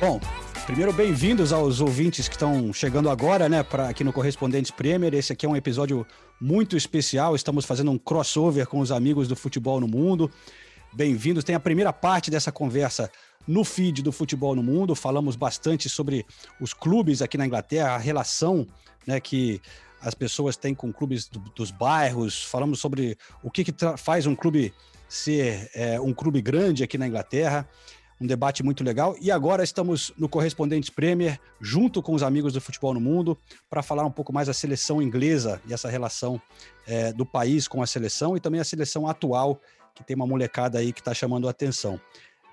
Bom, primeiro bem-vindos aos ouvintes que estão chegando agora, né, para aqui no Correspondentes Premier. Esse aqui é um episódio muito especial. Estamos fazendo um crossover com os amigos do futebol no mundo. Bem-vindos. Tem a primeira parte dessa conversa no feed do Futebol no Mundo. Falamos bastante sobre os clubes aqui na Inglaterra, a relação, né, que as pessoas têm com clubes do, dos bairros. Falamos sobre o que, que faz um clube ser é, um clube grande aqui na Inglaterra um debate muito legal. E agora estamos no Correspondentes Premier, junto com os amigos do Futebol no Mundo, para falar um pouco mais da seleção inglesa e essa relação é, do país com a seleção e também a seleção atual, que tem uma molecada aí que está chamando a atenção.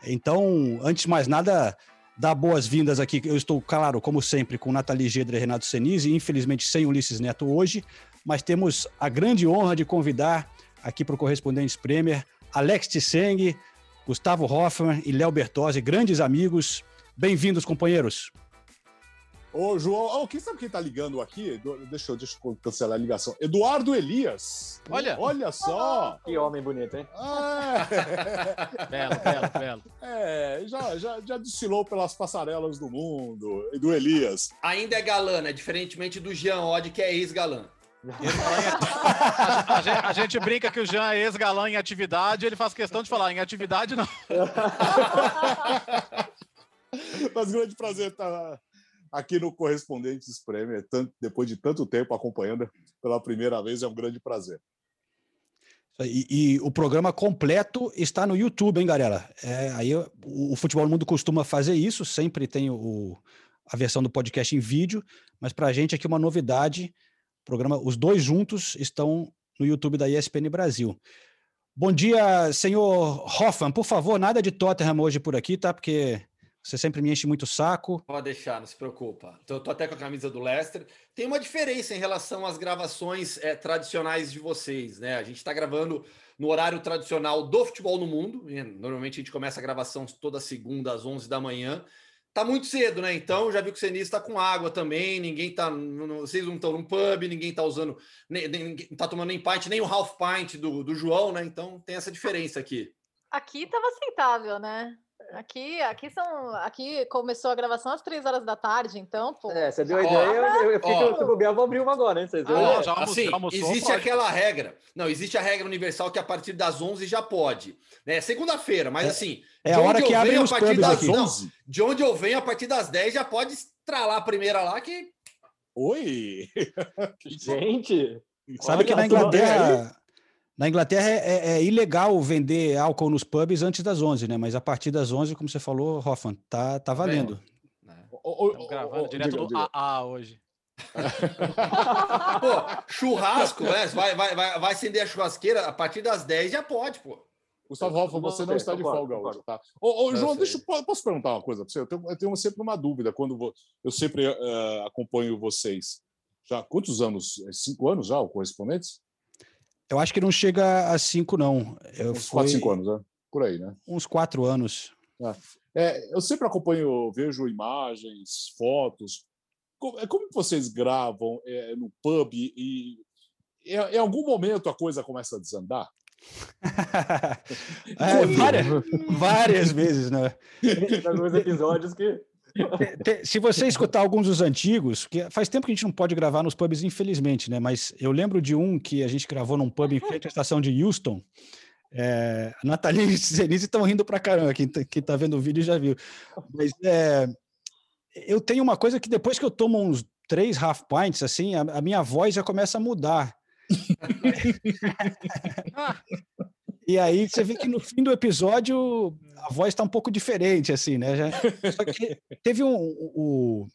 Então, antes de mais nada, dar boas-vindas aqui. Eu estou, claro, como sempre, com Nathalie Gedra e Renato Senise, infelizmente sem Ulisses Neto hoje, mas temos a grande honra de convidar aqui para o Correspondentes Premier Alex Tseng, Gustavo Hoffman e Léo Bertozzi, grandes amigos. Bem-vindos, companheiros. Ô, João, oh, quem sabe quem tá ligando aqui? Deixa eu, deixa eu cancelar a ligação. Eduardo Elias. Olha. Olha só. Que homem bonito, hein? Ah, belo, belo, belo. É, já, já, já desfilou pelas passarelas do mundo, do Elias. Ainda é galã, né? Diferentemente do Jean Odd, que é ex-galã. A, gente, a, gente, brinca que o Jean é ex-galã em atividade, ele faz questão de falar, em atividade não. Mas grande prazer estar aqui no Correspondentes tanto, depois de tanto tempo acompanhando pela primeira vez, é um grande prazer. E, e, o programa completo está no YouTube, hein, galera? É, aí o, o Futebol Mundo costuma fazer isso, sempre tem o, a versão do podcast em vídeo, mas para a gente aqui uma novidade programa, os dois juntos estão no YouTube da ESPN Brasil. Bom dia, senhor Hoffman. Por favor, nada de Tottenham hoje por aqui, tá? Porque você sempre me enche muito o saco. Pode deixar, não se preocupa. Tô, tô até com a camisa do Leicester. Tem uma diferença em relação às gravações é, tradicionais de vocês, né? A gente está gravando no horário tradicional do futebol no mundo. Normalmente a gente começa a gravação toda segunda às 11 da manhã tá muito cedo, né? Então já vi que o Senise está com água também, ninguém tá. Vocês não estão num pub, ninguém tá usando, nem, nem, não tá tomando nem pint, nem o half pint do, do João, né? Então tem essa diferença aqui. Aqui tava aceitável, né? Aqui, aqui são. Aqui começou a gravação às três horas da tarde, então, pô. É, você deu a ideia, eu, eu, fiquei com o vou abrir uma agora, hein? Vocês ah, já assim, almoçou, existe pode. aquela regra. Não, existe a regra universal que a partir das 11 já pode. Né? Segunda-feira, mas é, assim. É a hora que abre os pubs das, aqui. Não, de onde eu venho, a partir das 10 já pode estralar a primeira lá que. Oi! Gente! Sabe que na Inglaterra. Na Inglaterra é, é, é, ilegal vender álcool nos pubs antes das 11, né? Mas a partir das 11, como você falou, Hoffman, tá, tá valendo. Estamos gravando direto do AA hoje. pô, churrasco, né? Vai, vai, vai, vai acender a churrasqueira a partir das 10 já pode, pô. Gustavo Hoffman, você não está de folga hoje, tá? Ô, ô João, deixa eu posso perguntar uma coisa para você? Eu tenho, eu tenho, sempre uma dúvida quando vou, eu sempre uh, acompanho vocês. Já quantos anos? É cinco anos já, o Correspondentes? Eu acho que não chega a cinco, não. Eu uns quatro, cinco anos, né? Por aí, né? Uns quatro anos. É. É, eu sempre acompanho, vejo imagens, fotos. Como, é, como vocês gravam é, no pub e, em algum momento a coisa começa a desandar? é, várias, várias vezes, né? Tem alguns episódios que se você escutar alguns dos antigos, que faz tempo que a gente não pode gravar nos pubs, infelizmente, né? Mas eu lembro de um que a gente gravou num pub em frente à estação de Houston. É, a Nathalie e Zenise estão rindo pra caramba. Quem tá, quem tá vendo o vídeo já viu. Mas é, eu tenho uma coisa que depois que eu tomo uns três half pints, assim, a, a minha voz já começa a mudar. E aí você vê que no fim do episódio a voz está um pouco diferente, assim, né? Já, só que teve um, um,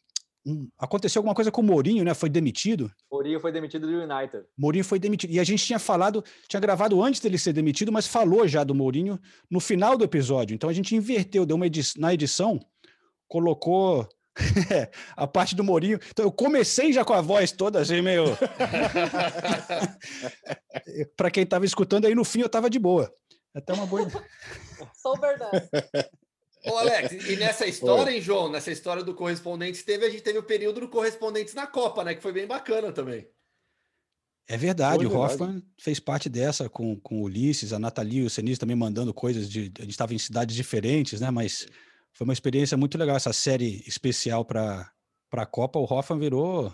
um, Aconteceu alguma coisa com o Mourinho, né? Foi demitido. Mourinho foi demitido do United. Mourinho foi demitido. E a gente tinha falado, tinha gravado antes dele ser demitido, mas falou já do Mourinho no final do episódio. Então a gente inverteu, deu uma na edição, colocou a parte do Mourinho. Então eu comecei já com a voz toda assim, meio. Para quem estava escutando aí no fim, eu estava de boa. Até uma boa. Sober done. Ô, Alex, e nessa história, hein, João? Nessa história do Correspondentes, teve, a gente teve o período do Correspondentes na Copa, né? Que foi bem bacana também. É verdade, Foi o verdade. Hoffman fez parte dessa com, com o Ulisses, a Nathalie e o Senise também mandando coisas de. A gente estava em cidades diferentes, né? Mas foi uma experiência muito legal essa série especial para a Copa. O Hoffman virou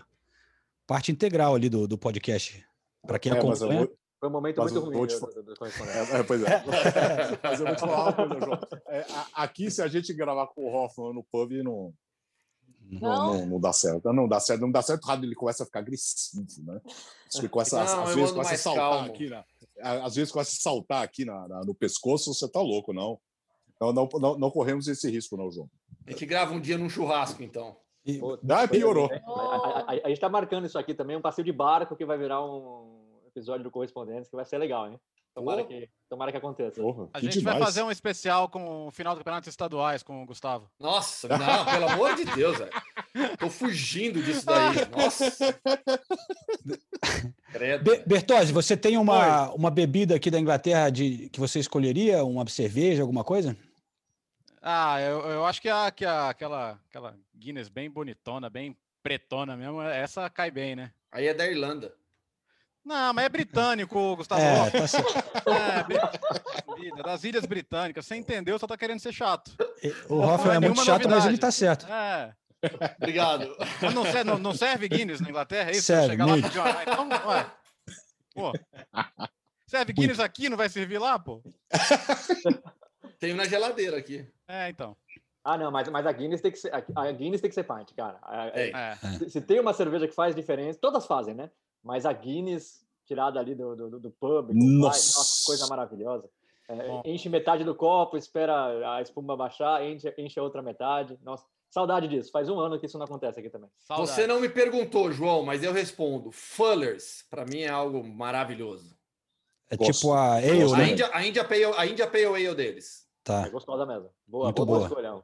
parte integral ali do, do podcast. Para quem É, eu acompanha. vou- Foi um momento Mas muito eu ruim vou te correspondente. É, é, pois é. Mas eu vou te falar uma coisa, João. É, aqui, se a gente gravar com o Hoffman no pub, não, não, Não? não, não dá certo. Não dá certo, não dá certo. Rádio ele começa a ficar agressivo, né? Ele começa, Não, às eu vezes começa a saltar calmo. aqui, na, a- às vezes começa a saltar aqui na, na- no pescoço, você tá louco, não. Não, não, não, não corremos esse risco, não, João. A gente grava um dia num churrasco, então. E- Ah, piorou. A, a- a- a gente tá marcando isso aqui também, um passeio de barco que vai virar um episódio do Correspondentes, que vai ser legal, hein? Tomara, Pô. que, tomara que aconteça. Porra, A que gente vai demais. fazer um especial com o final do campeonato estaduais com o Gustavo. Nossa, não, pelo amor de Deus, velho. Tô fugindo disso daí. Nossa. Be. Bertozzi, você tem uma, uma bebida aqui da Inglaterra de, que você escolheria? Uma cerveja, alguma coisa? Ah, eu, eu acho que, a, que a, aquela, aquela Guinness bem bonitona, bem pretona mesmo, essa cai bem, né? Aí é da Irlanda. Não, mas é britânico, Gustavo. É, tá. É, das Ilhas Britânicas. Você entendeu, só tá querendo ser chato. O Hoffman é é muito chato, mas novidade. ele tá certo. É. Obrigado. Mas não, serve, não, não serve Guinness na Inglaterra? É isso? Serve, Chegar lá e pedir uma... Então, ué. Pô. Serve Guinness aqui, não vai servir lá, pô? Tenho na geladeira aqui. É, então. Ah, não, mas, mas a Guinness tem que ser, a- Guinness tem que ser pint, cara. É. É. se, se tem uma cerveja que faz diferença, todas fazem, né? Mas a Guinness, tirada ali do, do, do pub, Nossa. pai, nossa, coisa maravilhosa. É, enche metade do copo, espera a espuma baixar, enche, enche a outra metade. Nossa, saudade disso. Faz um ano que isso não acontece aqui também. Saudades. Você não me perguntou, João, mas eu respondo. Fullers, para mim é algo maravilhoso. É Gosto. tipo a Ale. A né? India, a India Pale, a India Pale Ale deles. Tá. É gostosa mesmo. Boa, Muito boa, boa. escolha.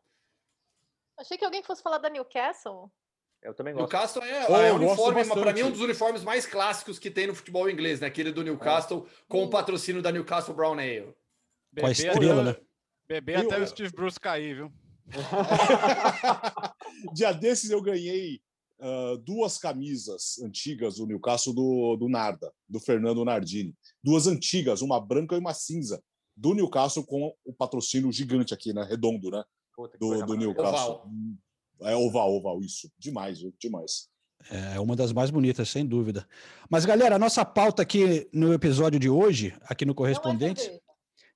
Achei que alguém fosse falar da Newcastle. Eu também gosto. Newcastle é, Oh, é eu o uniforme, para mim, um dos uniformes mais clássicos que tem no futebol inglês, né? Aquele do Newcastle, com o patrocínio da Newcastle Brown Ale. Com a estrela, até- né? Beber Viu, até o é? Steve Bruce cair, viu? Dia desses eu ganhei ah, duas camisas antigas do Newcastle do, do Narda, do Fernando Nardini. Duas antigas, uma branca e uma cinza, do Newcastle com o patrocínio gigante aqui, né? Redondo, né? Puta, Do, do. Newcastle. É oval, oval, isso. Demais, viu? demais. É uma das mais bonitas, sem dúvida. Mas, galera, a nossa pauta aqui no episódio de hoje, aqui no é Correspondentes,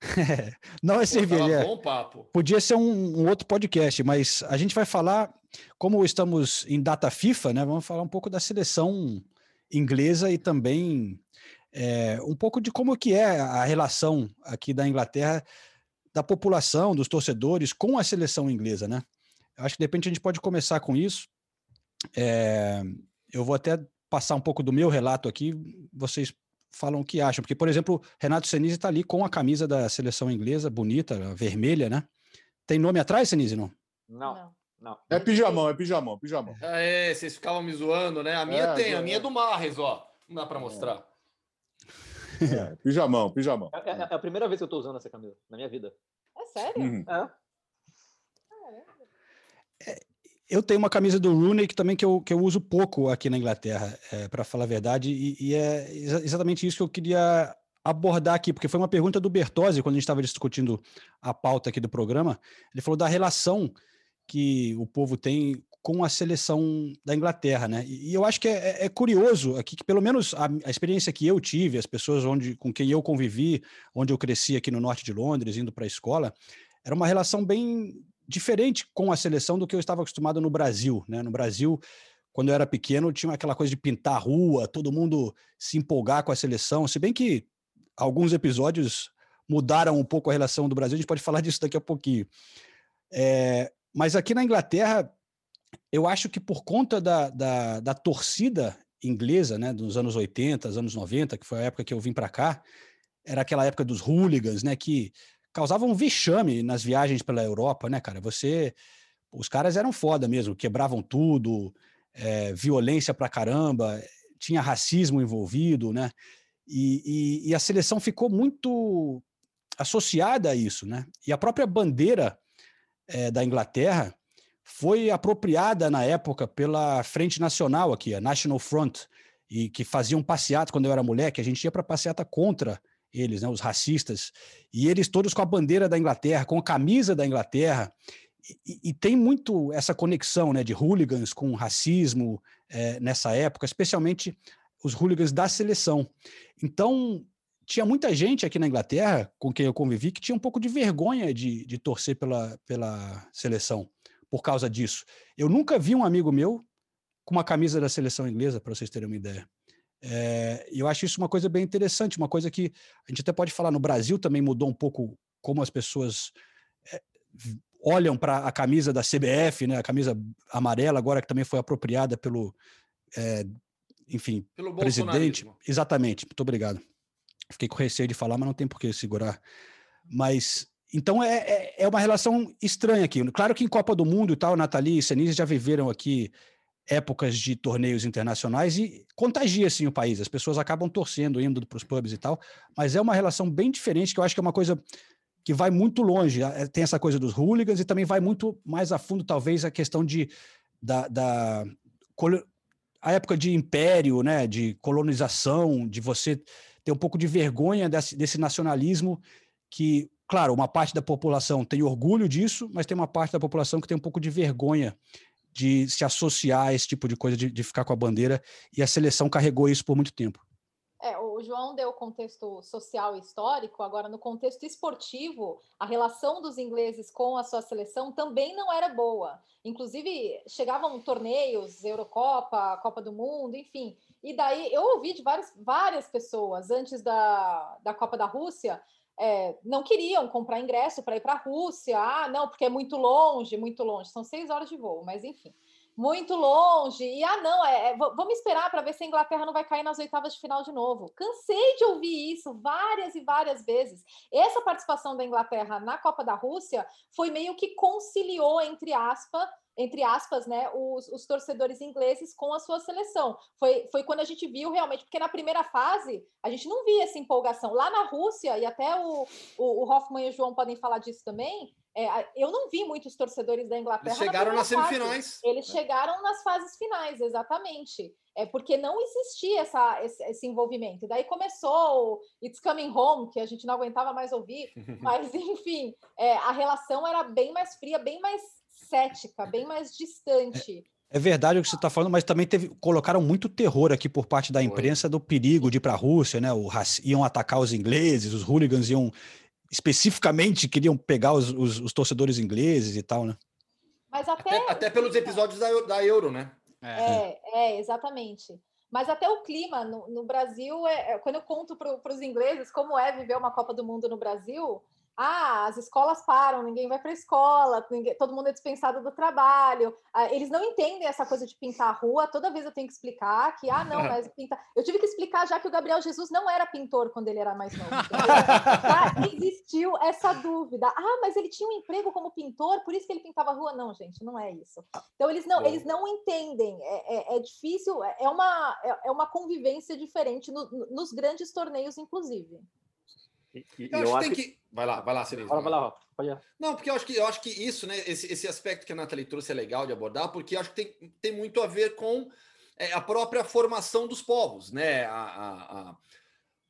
cerveja. não é cerveja. é. bom papo. Podia ser um, um outro podcast, mas a gente vai falar, como estamos em data FIFA, né? Vamos falar um pouco da seleção inglesa e também é, um pouco de como que é a relação aqui da Inglaterra, da população, dos torcedores com a seleção inglesa, né? Eu acho que de repente a gente pode começar com isso. É, eu vou até passar um pouco do meu relato aqui, vocês falam o que acham, porque, por exemplo, Renato Senise está ali com a camisa da seleção inglesa, bonita, a vermelha, né? Tem nome atrás, Senise, não? Não, Não. não. É pijamão, é pijamão, pijamão. Ah, É, vocês ficavam me zoando, né? A minha É, tem, a é. minha é do Marres, ó. Não dá para mostrar. É, pijamão, pijamão. É, é- é a primeira vez que eu tô usando essa camisa na minha vida. É sério? Uhum. É. Eu tenho uma camisa do Rooney que também que eu, que eu uso pouco aqui na Inglaterra, para falar a verdade, e, e é exa- exatamente isso que eu queria abordar aqui, porque foi uma pergunta do Bertozzi, quando a gente estava discutindo a pauta aqui do programa, ele falou da relação que o povo tem com a seleção da Inglaterra, né? E, eu acho que é, é- é curioso aqui que pelo menos a, a experiência que eu tive, as pessoas onde, com quem eu convivi, onde eu cresci aqui no norte de Londres, indo para a escola, era uma relação bem diferente com a seleção do que eu estava acostumado no Brasil, né? No Brasil, quando eu era pequeno, tinha aquela coisa de pintar a rua, todo mundo se empolgar com a seleção, se bem que alguns episódios mudaram um pouco a relação do Brasil, a gente pode falar disso daqui a pouquinho. É, mas aqui na Inglaterra, eu acho que por conta da, da, da torcida inglesa, né, dos anos 80, anos 90, que foi a época que eu vim para cá, era aquela época dos hooligans, né, que causavam vexame nas viagens pela Europa, né, cara? Você os caras eram foda mesmo, quebravam tudo, é, violência pra caramba, tinha racismo envolvido, né? E, e, e, a seleção ficou muito associada a isso, né? E a própria bandeira é, da Inglaterra foi apropriada na época pela Frente Nacional aqui, a National Front, e que faziam passeata quando eu era moleque, a gente ia para passeata contra eles, né, os racistas, e eles todos com a bandeira da Inglaterra, com a camisa da Inglaterra, e, e tem muito essa conexão né, de hooligans com racismo é, nessa época, especialmente os hooligans da seleção. Então, tinha muita gente aqui na Inglaterra com quem eu convivi que tinha um pouco de vergonha de, de torcer pela, pela seleção por causa disso. Eu nunca vi um amigo meu com uma camisa da seleção inglesa, para vocês terem uma ideia. É, eu acho isso uma coisa bem interessante, uma coisa que a gente até pode falar no Brasil também mudou um pouco como as pessoas é, olham para a camisa da CBF, né, a camisa amarela agora que também foi apropriada pelo, é, enfim, pelo presidente. Exatamente. Muito obrigado. Fiquei com receio de falar, mas não tem por que segurar. Mas então é, é, é, uma relação estranha aqui. Claro que em Copa do Mundo e tal, Nathalie e Senise já viveram aqui épocas de torneios internacionais e contagia assim o país. As pessoas acabam torcendo, indo para os pubs e tal, mas é uma relação bem diferente que eu acho que é uma coisa que vai muito longe. É, tem essa coisa dos hooligans e também vai muito mais a fundo, talvez, a questão de da, da a época de império, né, de colonização, de você ter um pouco de vergonha desse, desse nacionalismo que, claro, uma parte da população tem orgulho disso, mas tem uma parte da população que tem um pouco de vergonha de se associar a esse tipo de coisa, de, de ficar com a bandeira, e a seleção carregou isso por muito tempo. É, o João deu o contexto social e histórico, agora no contexto esportivo, a relação dos ingleses com a sua seleção também não era boa. Inclusive, chegavam torneios, Eurocopa, Copa do Mundo, enfim. E daí eu ouvi de várias, várias pessoas antes da, da Copa da Rússia é, não queriam comprar ingresso para ir para a Rússia. Ah, não, porque é muito longe, muito longe. São seis horas de voo, mas enfim, muito longe. E ah, não, é, é vamos esperar para ver se a Inglaterra não vai cair nas oitavas de final de novo. Cansei de ouvir isso várias e várias vezes. Essa participação da Inglaterra na Copa da Rússia foi meio que conciliou, entre aspas, entre aspas, né, os, os, torcedores ingleses com a sua seleção. Foi, foi quando a gente viu realmente, porque na primeira fase a gente não via essa empolgação. Lá na Rússia, e até o, o, o Hoffman e o João podem falar disso também, é, eu não vi muitos torcedores da Inglaterra. Eles chegaram na nas semifinais. Eles é. chegaram nas fases finais, exatamente. É porque não existia essa, esse, esse, envolvimento. Daí começou o It's Coming Home, que a gente não aguentava mais ouvir, mas enfim, é, a relação era bem mais fria, bem mais cética, bem mais distante. É, verdade o que você está falando, mas também teve, colocaram muito terror aqui por parte da imprensa do perigo de ir para a Rússia, né? O, iam atacar os ingleses, os hooligans iam especificamente queriam pegar os, os, os torcedores ingleses e tal, né? Mas até, até, até pelos episódios da, da Euro, né? É, é, é exatamente. Mas até o clima no, no Brasil, é, é, quando eu conto para os ingleses como é viver uma Copa do Mundo no Brasil, ah, as escolas param, ninguém vai para a escola, ninguém, todo mundo é dispensado do trabalho. Ah, eles não entendem essa coisa de pintar a rua. Toda vez eu tenho que explicar que, ah, não, mas pintar. Eu tive que explicar já que o Gabriel Jesus não era pintor quando ele era mais novo. existiu essa dúvida. Ah, mas ele tinha um emprego como pintor, por isso que ele pintava a rua. Não, gente, não é isso. Então eles não, eles não entendem. É, é, é difícil, é, é uma, é, é uma convivência diferente no, nos grandes torneios, inclusive. E, eu, eu acho que tem que. Vai lá, vai lá, Cerezo. Vai lá, vai lá. Não, porque eu acho que eu acho que isso, né? Esse, esse aspecto que a Nathalie trouxe é legal de abordar, porque acho que tem, tem muito a ver com é, a própria formação dos povos, né? A, a, a,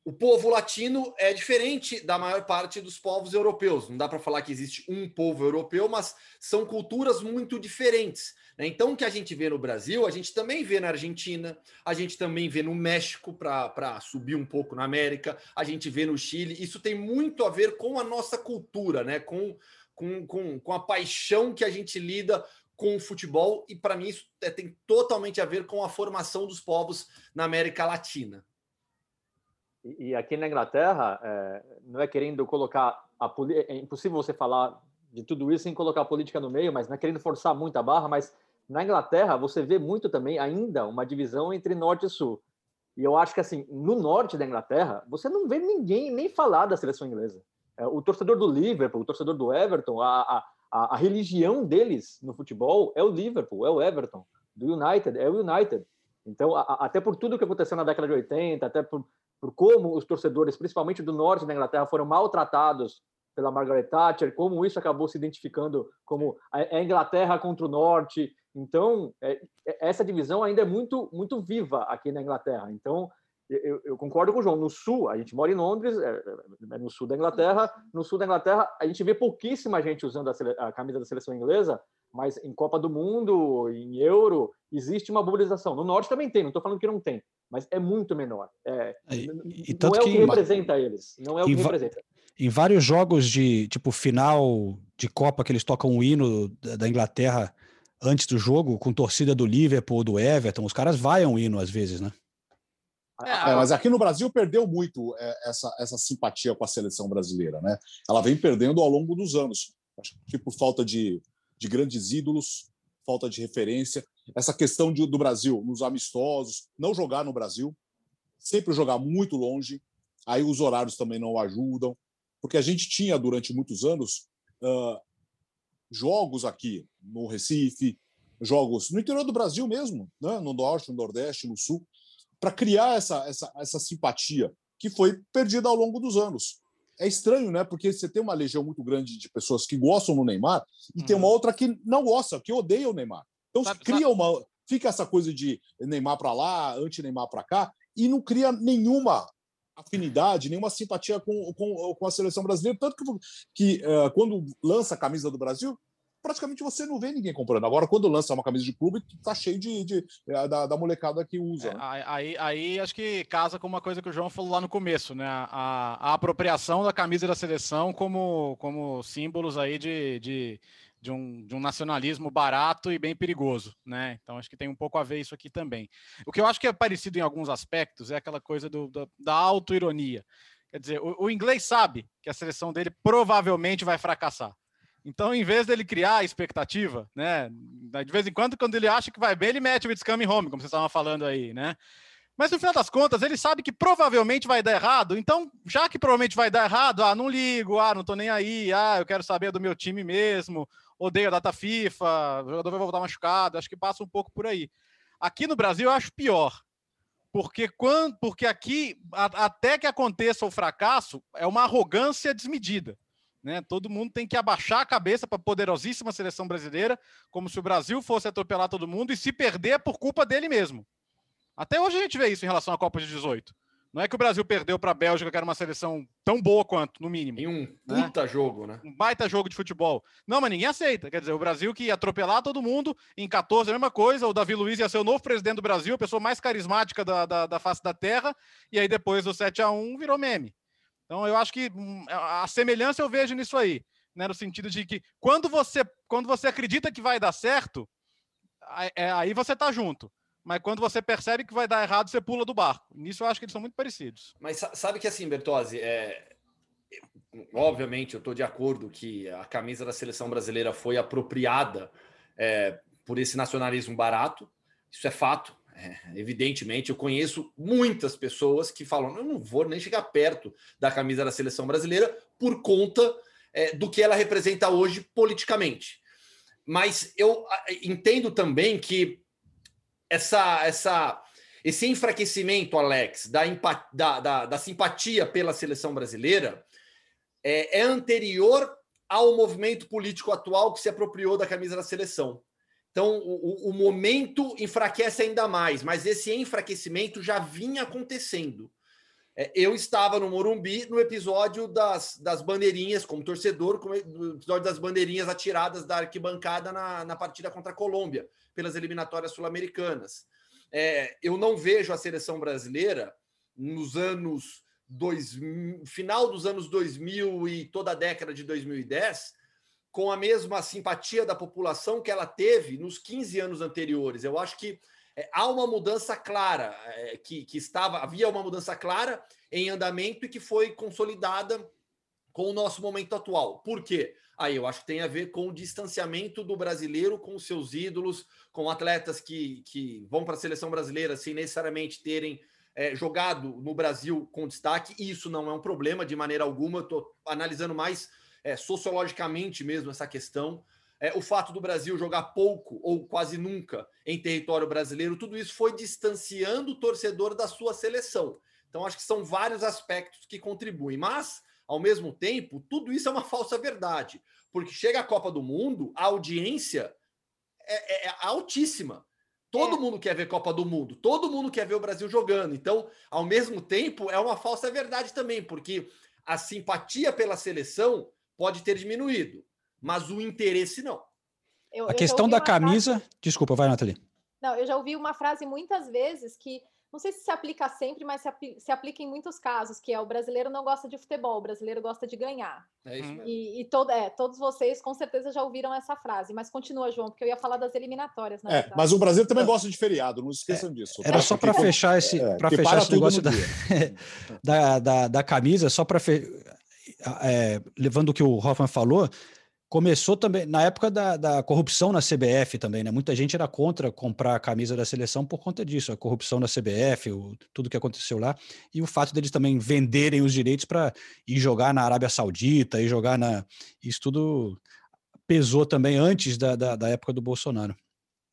o povo latino é diferente da maior parte dos povos europeus. Não dá para falar que existe um povo europeu, mas são culturas muito diferentes. Né? Então, o que a gente vê no Brasil, a gente também vê na Argentina, a gente também vê no México, para subir um pouco na América, a gente vê no Chile. Isso tem muito a ver com a nossa cultura, né? com, com, com, com a paixão que a gente lida com o futebol, e para mim isso é, tem totalmente a ver com a formação dos povos na América Latina. E, e aqui na Inglaterra, é, não é querendo colocar a é impossível você falar de tudo isso sem colocar a política no meio, mas não é querendo forçar muito a barra, mas na Inglaterra, você vê muito também ainda uma divisão entre norte e sul. E eu acho que, assim, no norte da Inglaterra, você não vê ninguém nem falar da seleção inglesa. É, o torcedor do Liverpool, o torcedor do Everton, a, a, a, religião deles no futebol é o Liverpool, é o Everton, do United, é o United. Então, a, até por tudo que aconteceu na década de 80, até por, por como os torcedores, principalmente do norte da Inglaterra, foram maltratados pela Margaret Thatcher, como isso acabou se identificando como a, Inglaterra contra o norte. Então, é, é, essa divisão ainda é muito, muito viva aqui na Inglaterra. Então, eu, eu, concordo com o João. No sul, a gente mora em Londres, é, é, no sul da Inglaterra. No sul da Inglaterra, a gente vê pouquíssima gente usando a, a, camisa da seleção inglesa, mas em Copa do Mundo, em Euro, existe uma mobilização. No norte também tem, não estou falando que não tem, mas é muito menor. É, e, e não é o que, que representa eles. Não é o que representa. Em vários jogos de tipo final de Copa que eles tocam o hino da Inglaterra antes do jogo, com torcida do Liverpool, do Everton, os caras vaiam o hino às vezes, né? É, mas aqui no Brasil perdeu muito é, essa, essa simpatia com a seleção brasileira, né? Ela vem perdendo ao longo dos anos. Acho que por falta de, de grandes ídolos, falta de referência, essa questão de, do Brasil nos amistosos, não jogar no Brasil, sempre jogar muito longe, aí os horários também não ajudam, porque a gente tinha durante muitos anos uh, jogos aqui no Recife, jogos no interior do Brasil mesmo, né? no Norte, no Nordeste, no Sul, para criar essa, essa, essa simpatia que foi perdida ao longo dos anos. É estranho, né? Porque você tem uma legião muito grande de pessoas que gostam do Neymar e tem uma uhum. outra que não gosta, que odeia o Neymar. Então sabe, cria sabe. uma. Fica essa coisa de Neymar para lá, anti-Neymar para cá, e não cria nenhuma afinidade, nenhuma simpatia com, com, com a seleção brasileira. Tanto que, que uh, quando lança a camisa do Brasil, praticamente você não vê ninguém comprando. Agora, quando lança uma camisa de clube, tá cheio de, de eh, da, da, molecada que usa. É, né? aí, aí acho que casa com uma coisa que o João falou lá no começo, né? A, a apropriação da camisa da seleção como, como símbolos aí de, de, de, um, de um nacionalismo barato e bem perigoso, né? Então acho que tem um pouco a ver isso aqui também. O que eu acho que é parecido em alguns aspectos é aquela coisa do, da, da auto-ironia. Quer dizer, o, o inglês sabe que a seleção dele provavelmente vai fracassar. Então, em vez dele criar expectativa, né? De vez em quando, quando ele acha que vai bem, ele mete o It's Coming Home, como vocês estavam falando aí, né? Mas no final das contas, ele sabe que provavelmente vai dar errado. Então, já que provavelmente vai dar errado, ah, não ligo, ah, não tô nem aí, ah, eu quero saber do meu time mesmo, odeio a data FIFA, o jogador vai voltar machucado. Acho que passa um pouco por aí. Aqui no Brasil, eu acho pior. Porque, quando, porque aqui, a, até que aconteça o fracasso, é uma arrogância desmedida. Né? Todo mundo tem que abaixar a cabeça para a poderosíssima seleção brasileira, como se o Brasil fosse atropelar todo mundo e se perder por culpa dele mesmo. Até hoje a gente vê isso em relação à Copa de 18. Não é que o Brasil perdeu para a Bélgica, que era uma seleção tão boa quanto, no mínimo. Em um né? puta jogo, né? Um baita jogo de futebol. Não, mas ninguém aceita. Quer dizer, o Brasil que ia atropelar todo mundo, em 14 a mesma coisa, o Davi Luiz ia ser o novo presidente do Brasil, a pessoa mais carismática da, da, da face da terra, e aí depois do 7 a 1 virou meme. Então eu acho que hum, a semelhança eu vejo nisso aí, né? No sentido de que quando você, quando você acredita que vai dar certo, é, aí você tá junto. Mas quando você percebe que vai dar errado, você pula do barco. Nisso eu acho que eles são muito parecidos. Mas sabe que assim, Bertozzi, é... obviamente eu estou de acordo que a camisa da seleção brasileira foi apropriada é, por esse nacionalismo barato. Isso é fato. É, evidentemente, eu conheço muitas pessoas que falam: eu não vou nem chegar perto da camisa da seleção brasileira por conta é, do que ela representa hoje politicamente. Mas eu entendo também que essa, essa, esse enfraquecimento, Alex, da, da, da, da simpatia pela seleção brasileira é, é anterior ao movimento político atual que se apropriou da camisa da seleção. Então, o, o, momento enfraquece ainda mais, mas esse enfraquecimento já vinha acontecendo. É, eu estava no Morumbi no episódio das, das bandeirinhas, como torcedor, no episódio das bandeirinhas atiradas da arquibancada na, na partida contra a Colômbia, pelas eliminatórias sul-americanas. É, eu não vejo a seleção brasileira nos anos dois, final dos anos 2000 e toda a década de 2010 com a mesma simpatia da população que ela teve nos 15 anos anteriores. Eu acho que é, há uma mudança clara, é, que, que estava, havia uma mudança clara em andamento e que foi consolidada com o nosso momento atual. Por quê? Aí eu acho que tem a ver com o distanciamento do brasileiro com seus ídolos, com atletas que, que vão para a seleção brasileira sem necessariamente terem é, jogado no Brasil com destaque. Isso não é um problema de maneira alguma. Estou analisando mais é, sociologicamente mesmo essa questão. É, o fato do Brasil jogar pouco ou quase nunca em território brasileiro, tudo isso foi distanciando o torcedor da sua seleção. Então, acho que são vários aspectos que contribuem. Mas, ao mesmo tempo, tudo isso é uma falsa verdade. Porque chega a Copa do Mundo, a audiência é, é, é altíssima. Todo é. mundo quer ver Copa do Mundo, todo mundo quer ver o Brasil jogando. Então, ao mesmo tempo, é uma falsa verdade também, porque a simpatia pela seleção pode ter diminuído, mas o interesse não. Eu, a questão da camisa. Frase... Desculpa, vai, Nathalie. Não, eu já ouvi uma frase muitas vezes que não sei se se aplica sempre, mas se, apl se, aplica em muitos casos, que é o brasileiro não gosta de futebol, o brasileiro gosta de ganhar. É isso mesmo. E, e todo, é, todos vocês com certeza já ouviram essa frase, mas continua, João, porque eu ia falar das eliminatórias. é, mas o Brasil também gosta de feriado, não esqueçam é, disso. Era só para fechar esse, é, pra fechar esse negócio da, da, da, da, camisa, só para é, levando o que o Hoffman falou, começou também na época da, da, corrupção na CBF também, né? Muita gente era contra comprar a camisa da seleção por conta disso, a corrupção na CBF, o, tudo que aconteceu lá, e o fato deles também venderem os direitos para ir jogar na Arábia Saudita, e jogar na. Isso tudo pesou também antes da, da, da época do Bolsonaro.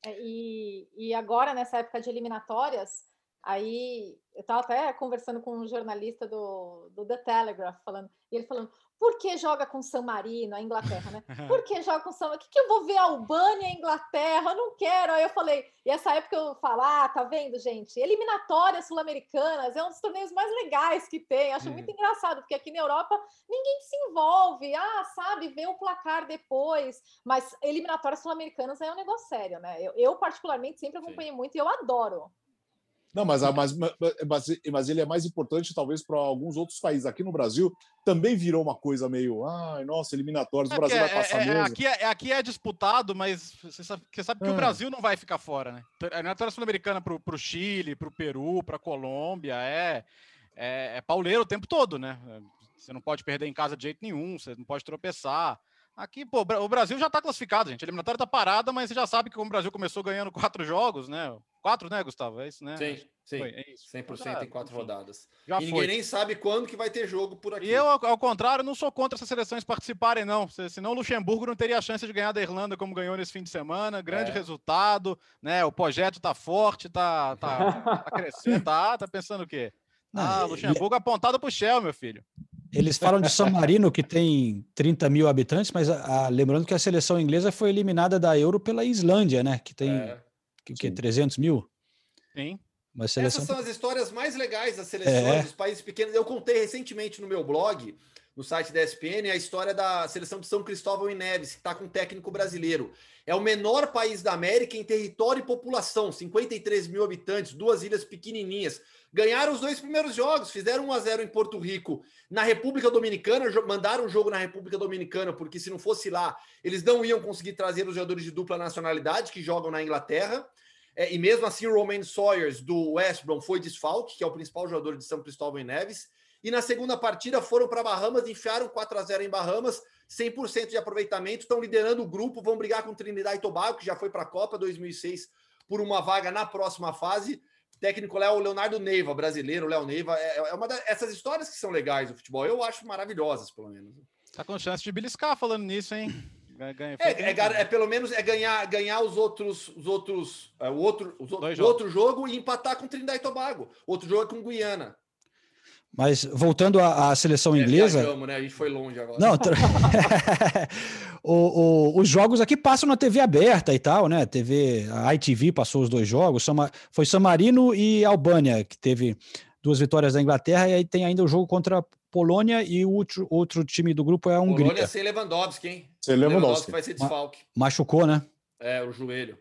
É, e, e agora, nessa época de eliminatórias, aí eu estava até conversando com um jornalista do, do The Telegraph, falando, e ele falando, por que joga com San Marino, a Inglaterra, né? Por que joga com San Marino? O que, que eu vou ver a Albânia, a Inglaterra? Eu não quero. Aí eu falei, e essa época eu falo, ah, tá vendo, gente? Eliminatórias sul-americanas é um dos torneios mais legais que tem. Acho muito engraçado, porque aqui na Europa ninguém se envolve. Ah, sabe, vê o placar depois. Mas eliminatórias sul-americanas é um negócio sério, né? Eu, eu particularmente, sempre acompanhei Sim. muito e eu adoro. Não, mas, mas, mas, mas ele é mais importante, talvez, para alguns outros países. Aqui no Brasil também virou uma coisa meio. Ai, nossa, eliminatórios, é, o Brasil vai passar é, é, aqui, é, aqui é disputado, mas você sabe, você sabe que o é. Brasil não vai ficar fora, né? A eliminatória sul-americana para o Chile, para o Peru, para a Colômbia é, é, é pauleiro o tempo todo, né? Você não pode perder em casa de jeito nenhum, você não pode tropeçar. Aqui, pô, o Brasil já está classificado, gente. A eliminatória está parada, mas você já sabe que como o Brasil começou ganhando quatro jogos, né? Quatro, né, Gustavo? É isso, né? Sim, sim. Foi, é isso. 100% em quatro enfim, rodadas. Já e ninguém nem sabe quando que vai ter jogo por aqui. E eu, ao contrário, não sou contra essas seleções participarem, não. Senão o Luxemburgo não teria a chance de ganhar da Irlanda como ganhou nesse fim de semana. Grande é. resultado, né? O projeto tá forte, tá, tá, tá crescendo, tá, tá pensando o quê? Ah, Luxemburgo apontado pro Shell, meu filho. Eles falam de San Marino, que tem 30 mil habitantes, mas a, a, lembrando que a seleção inglesa foi eliminada da Euro pela Islândia, né? Que tem é, que, que, 300 mil. Sim. Mas seleção... Essas são as histórias mais legais das seleções é. dos países pequenos. Eu contei recentemente no meu blog, no site da ESPN, a história da seleção de São Cristóvão e Neves, que está com um técnico brasileiro. É o menor país da América em território e população, 53 mil habitantes, duas ilhas pequenininhas. Ganharam os dois primeiros jogos, fizeram 1 a 0 em Porto Rico. Na República Dominicana, mandaram o jogo na República Dominicana, porque se não fosse lá, eles não iam conseguir trazer os jogadores de dupla nacionalidade que jogam na Inglaterra. É, e mesmo assim, o Romain Sawyers do West Brom foi desfalque, que é o principal jogador de São Cristóvão e Neves. E na segunda partida foram para Bahamas, enfiaram 4 a 0 em Bahamas, 100% de aproveitamento, estão liderando o grupo, vão brigar com Trinidad e Tobago, que já foi para a Copa 2006 por uma vaga na próxima fase. O técnico é o Leonardo Neiva, brasileiro, Léo Neiva. É, é uma dessas histórias que são legais do futebol. Eu acho maravilhosas, pelo menos. Tá com chance de beliscar falando nisso, hein? Ganha, é, é, é, é, pelo menos é ganhar, ganhar os outros, os outros, é, o outro, os, o outro jogo e empatar com Trindade e Tobago. Outro jogo é com Guiana. Mas voltando à, à seleção é, inglesa. Viajamos, né? A gente foi longe agora. Não, o, o, os jogos aqui passam na TV aberta e tal, né? TV, a ITV passou os dois jogos. Foi San Marino e Albânia, que teve duas vitórias da Inglaterra, e aí tem ainda o jogo contra Polônia e o outro, outro time do grupo é a Hungria. Polônia sem Lewandowski, hein? Sem Lewandowski. Lewandowski vai ser desfalque. Ma machucou, né? É, o joelho.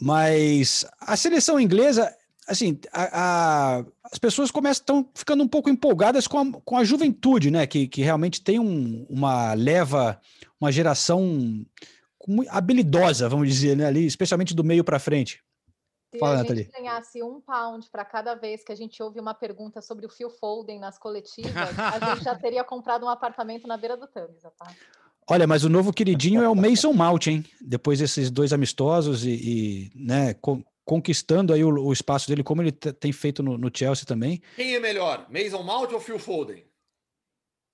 Mas a seleção inglesa, assim, a, a, as pessoas começam estão ficando um pouco empolgadas com a, com a juventude, né? Que, que realmente tem um, uma leva, uma geração habilidosa, vamos dizer, né? Ali, especialmente do meio para frente. Se Fala, a gente Nathalie. ganhasse um pound para cada vez que a gente ouve uma pergunta sobre o Phil Foden nas coletivas, a gente já teria comprado um apartamento na beira do Tamisa, tá? Olha, mas o novo queridinho é o Mason Mount, hein? Depois desses dois amistosos e, e né, conquistando aí o, o, espaço dele, como ele tem feito no, no, Chelsea também. Quem é melhor, Mason Mount ou Phil Foden?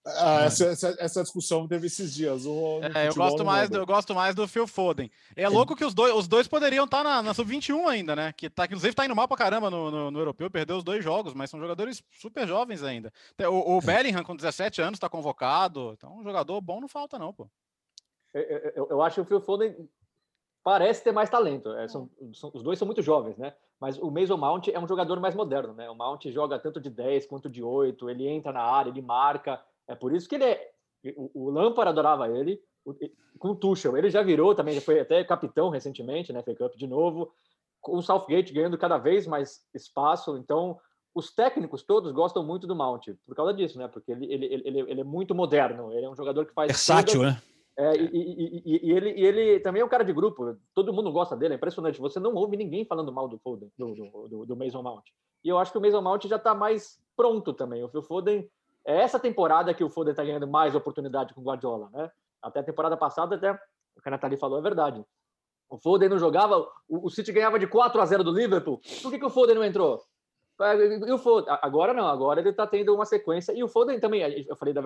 Ah, essa, essa, essa, discussão teve esses dias. O, é, eu gosto mais, do, eu gosto mais do Phil Foden. É louco que os dois, os dois poderiam estar tá na, na sub-21 ainda, né? Que tá, inclusive tá indo mal pra caramba no, no, no, europeu, perdeu os dois jogos, mas são jogadores super jovens ainda. O, o Bellingham com 17 anos tá convocado, então um jogador bom não falta não, pô. Eu, eu, eu acho que o Phil Foden parece ter mais talento. É, são, são, os dois são muito jovens, né? Mas o Mason Mount é um jogador mais moderno, né? O Mount joga tanto de 10 quanto de 8, ele entra na área, ele marca. É por isso que ele é. O, o Lampard adorava ele. O, com o Tuchel, ele já virou também, já foi até capitão recentemente, né? FA Cup de novo. Com o Southgate ganhando cada vez mais espaço. Então, os técnicos todos gostam muito do Mount por causa disso, né? Porque ele, ele, ele, ele é muito moderno. Ele é um jogador que faz. Versátil, todas... né? É, e, e, e, e, ele, e ele também é um cara de grupo, todo mundo gosta dele, é impressionante. Você não ouve ninguém falando mal do Foden, do, do, do, do Mason Mount. E eu acho que o Mason Mount já está mais pronto também. O Foden é essa temporada que o Foden está ganhando mais oportunidade com o Guardiola, né? Até a temporada passada, até o que a Nathalie falou é verdade. O Foden não jogava, o, o City ganhava de 4 a 0 do Liverpool. Por que, que o Foden não entrou? E o Foden, agora não, agora ele está tendo uma sequência. E o Foden também, eu falei da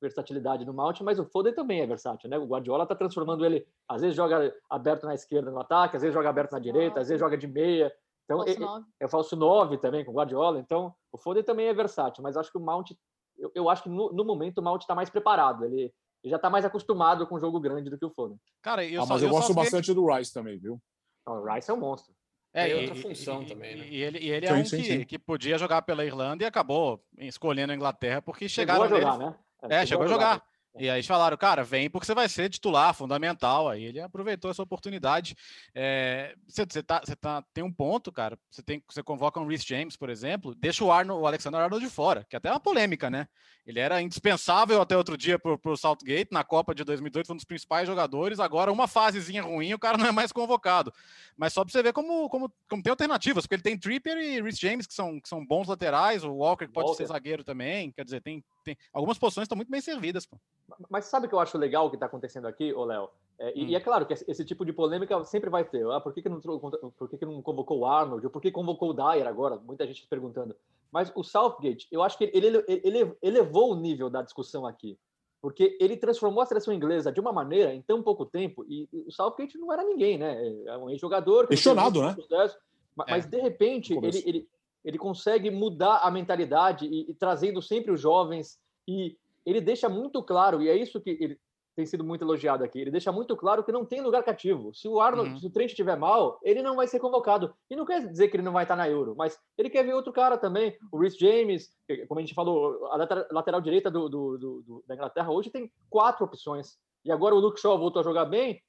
versatilidade do Mount, mas o Foden também é versátil, né? O Guardiola está transformando ele, às vezes joga aberto na esquerda no ataque, às vezes joga aberto na direita, às vezes joga de meia. Então, falso ele, é falso 9 também com o Guardiola. Então, o Foden também é versátil, mas acho que o Mount eu, eu acho que no, no momento o Mount está mais preparado. Ele, ele já está mais acostumado com um jogo grande do que o Foden. Cara, eu ah, só, mas eu, eu gosto bastante do Rice também, viu? Não, o Rice é um monstro. É, e, outra função e, também, né? E ele, e ele é sim, é um sim, que, sim. que podia jogar pela Irlanda e acabou escolhendo a Inglaterra porque chegaram chegou a jogar, nele... né? É, é chegou, chegou, a jogar. jogar. E aí eles falaram, cara, vem porque você vai ser titular, fundamental. Aí ele aproveitou essa oportunidade. É, você, você, tá, você tá, tem um ponto, cara. Você, tem, você convoca um Rhys James, por exemplo, deixa o, Arnold, o Alexander Arnold de fora, que é até uma polêmica, né? Ele era indispensável até outro dia para o Southgate, na Copa de 2018, foi um dos principais jogadores. Agora, uma fasezinha ruim, o cara não é mais convocado. Mas só para você ver como, como, como tem alternativas, porque ele tem Tripper e Rhys James, que são, que são bons laterais, o Walker, que pode Walker. ser zagueiro também. Quer dizer, tem, tem algumas posições estão muito bem servidas. Pô. Mas sabe o que eu acho legal que está acontecendo aqui, ô Léo? É, e, hum. e, é claro que esse tipo de polêmica sempre vai ter. Ah, por que, que, não, por que, que não convocou o Arnold? Ou por que convocou o Dyer agora? Muita gente perguntando. Mas o Southgate, eu acho que ele, ele, ele elevou o nível da discussão aqui. Porque ele transformou a seleção inglesa de uma maneira em tão pouco tempo. E, e o Southgate não era ninguém, né? É um ex-jogador. Questionado, né? Sucesso, mas, é. de repente, ele, ele, ele consegue mudar a mentalidade e, e trazendo sempre os jovens. E ele deixa muito claro, e é isso que ele tem sido muito elogiado aqui, ele deixa muito claro que não tem lugar cativo. Se o Arnold, uhum. se o Trent estiver mal, ele não vai ser convocado. E não quer dizer que ele não vai estar na Euro, mas ele quer ver outro cara também. O Rhys James, como a gente falou, a lateral, direita do, do, do, da Inglaterra hoje tem quatro opções. E agora o Luke Shaw voltou a jogar bem.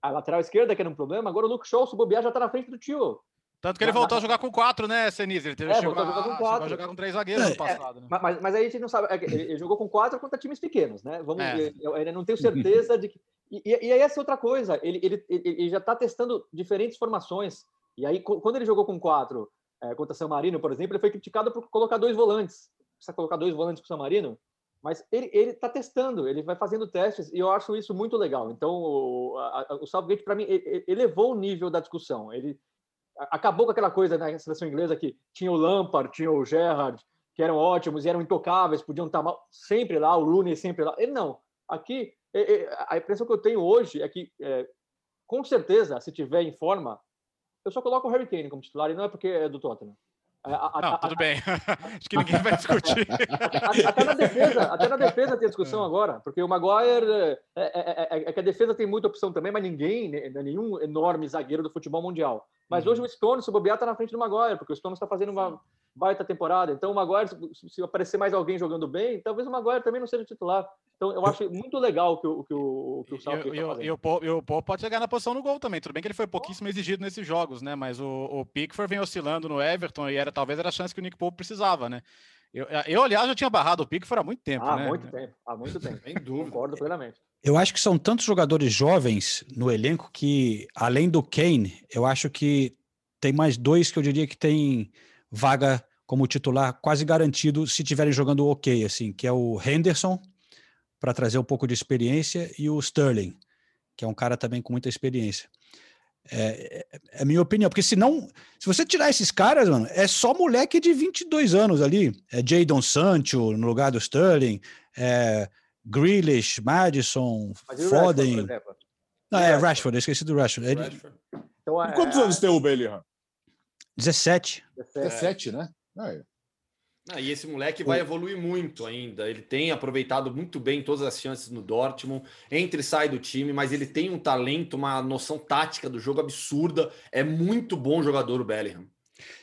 A lateral esquerda, que era um problema, agora o Luke Shaw, se bobear, já está na frente do tio. Tanto que ele voltou a jogar com quatro, né, Senise? Ele teve, é, voltou a jogar com quatro. A jogar com três zagueiros é, no passado. É, né? mas, mas aí a gente não sabe. É ele jogou com quatro contra times pequenos, né? Vamos é. Eu ainda não tenho certeza de que. E, e aí essa é outra coisa. Ele, ele, ele já está testando diferentes formações. E aí, quando ele jogou com quatro é, contra São Marino, por exemplo, ele foi criticado por colocar dois volantes. Precisa colocar dois volantes para São Marino? Mas ele está testando, ele vai fazendo testes e eu acho isso muito legal. Então, o, a, o Southgate, para mim, elevou o nível da discussão. Ele acabou com aquela coisa na seleção inglesa que tinha o Lampard, tinha o Gerrard, que eram ótimos e eram intocáveis, podiam estar mal, sempre lá, o Rooney sempre lá. Ele não. Aqui, a impressão que eu tenho hoje é que, é, com certeza, se tiver em forma, eu só coloco o Harry Kane como titular e não é porque é do Tottenham. A, a, não, tudo a, bem. Acho que ninguém vai discutir. até, na defesa, até na defesa tem discussão agora, porque o Maguire é, é, é, é, que a defesa tem muita opção também, mas ninguém, né, nenhum enorme zagueiro do futebol mundial. Mas uhum. hoje o Stone, se o bobear, está na frente do Maguire, porque o Stone está fazendo uma baita temporada. Então o Maguire, se aparecer mais alguém jogando bem, talvez o Maguire também não seja titular. Então, eu acho muito legal o que o, que o, que o Southgate está fazendo. E o, Paul, e o Paul pode chegar na posição no gol também. Tudo bem que ele foi pouquíssimo exigido nesses jogos, né? Mas o, o Pickford vem oscilando no Everton e era talvez era a chance que o Nick Pope precisava, né? Eu, eu, aliás, já tinha barrado o Pickford há muito tempo, há né? Há muito tempo, há muito tempo. Sem dúvida. Concordo plenamente. Eu acho que são tantos jogadores jovens no elenco que, além do Kane, eu acho que tem mais dois que eu diria que tem vaga como titular quase garantido se tiverem jogando ok, assim, que é o Henderson para trazer um pouco de experiência, e o Sterling, que é um cara também com muita experiência. É, é, é minha opinião, porque senão, se você tirar esses caras, mano, é só moleque de 22 anos ali. É Jadon Sancho no lugar do Sterling, é Grealish, Madison, Foden. Rashford, Não, é Rashford, eu esqueci do Rashford. Rashford. Então, é, quantos anos tem o Bellingham? 17. 17, né? É. Ah, e esse moleque vai evoluir muito ainda. Ele tem aproveitado muito bem todas as chances no Dortmund, entra e sai do time, mas ele tem um talento, uma noção tática do jogo absurda. É muito bom jogador o Bellingham.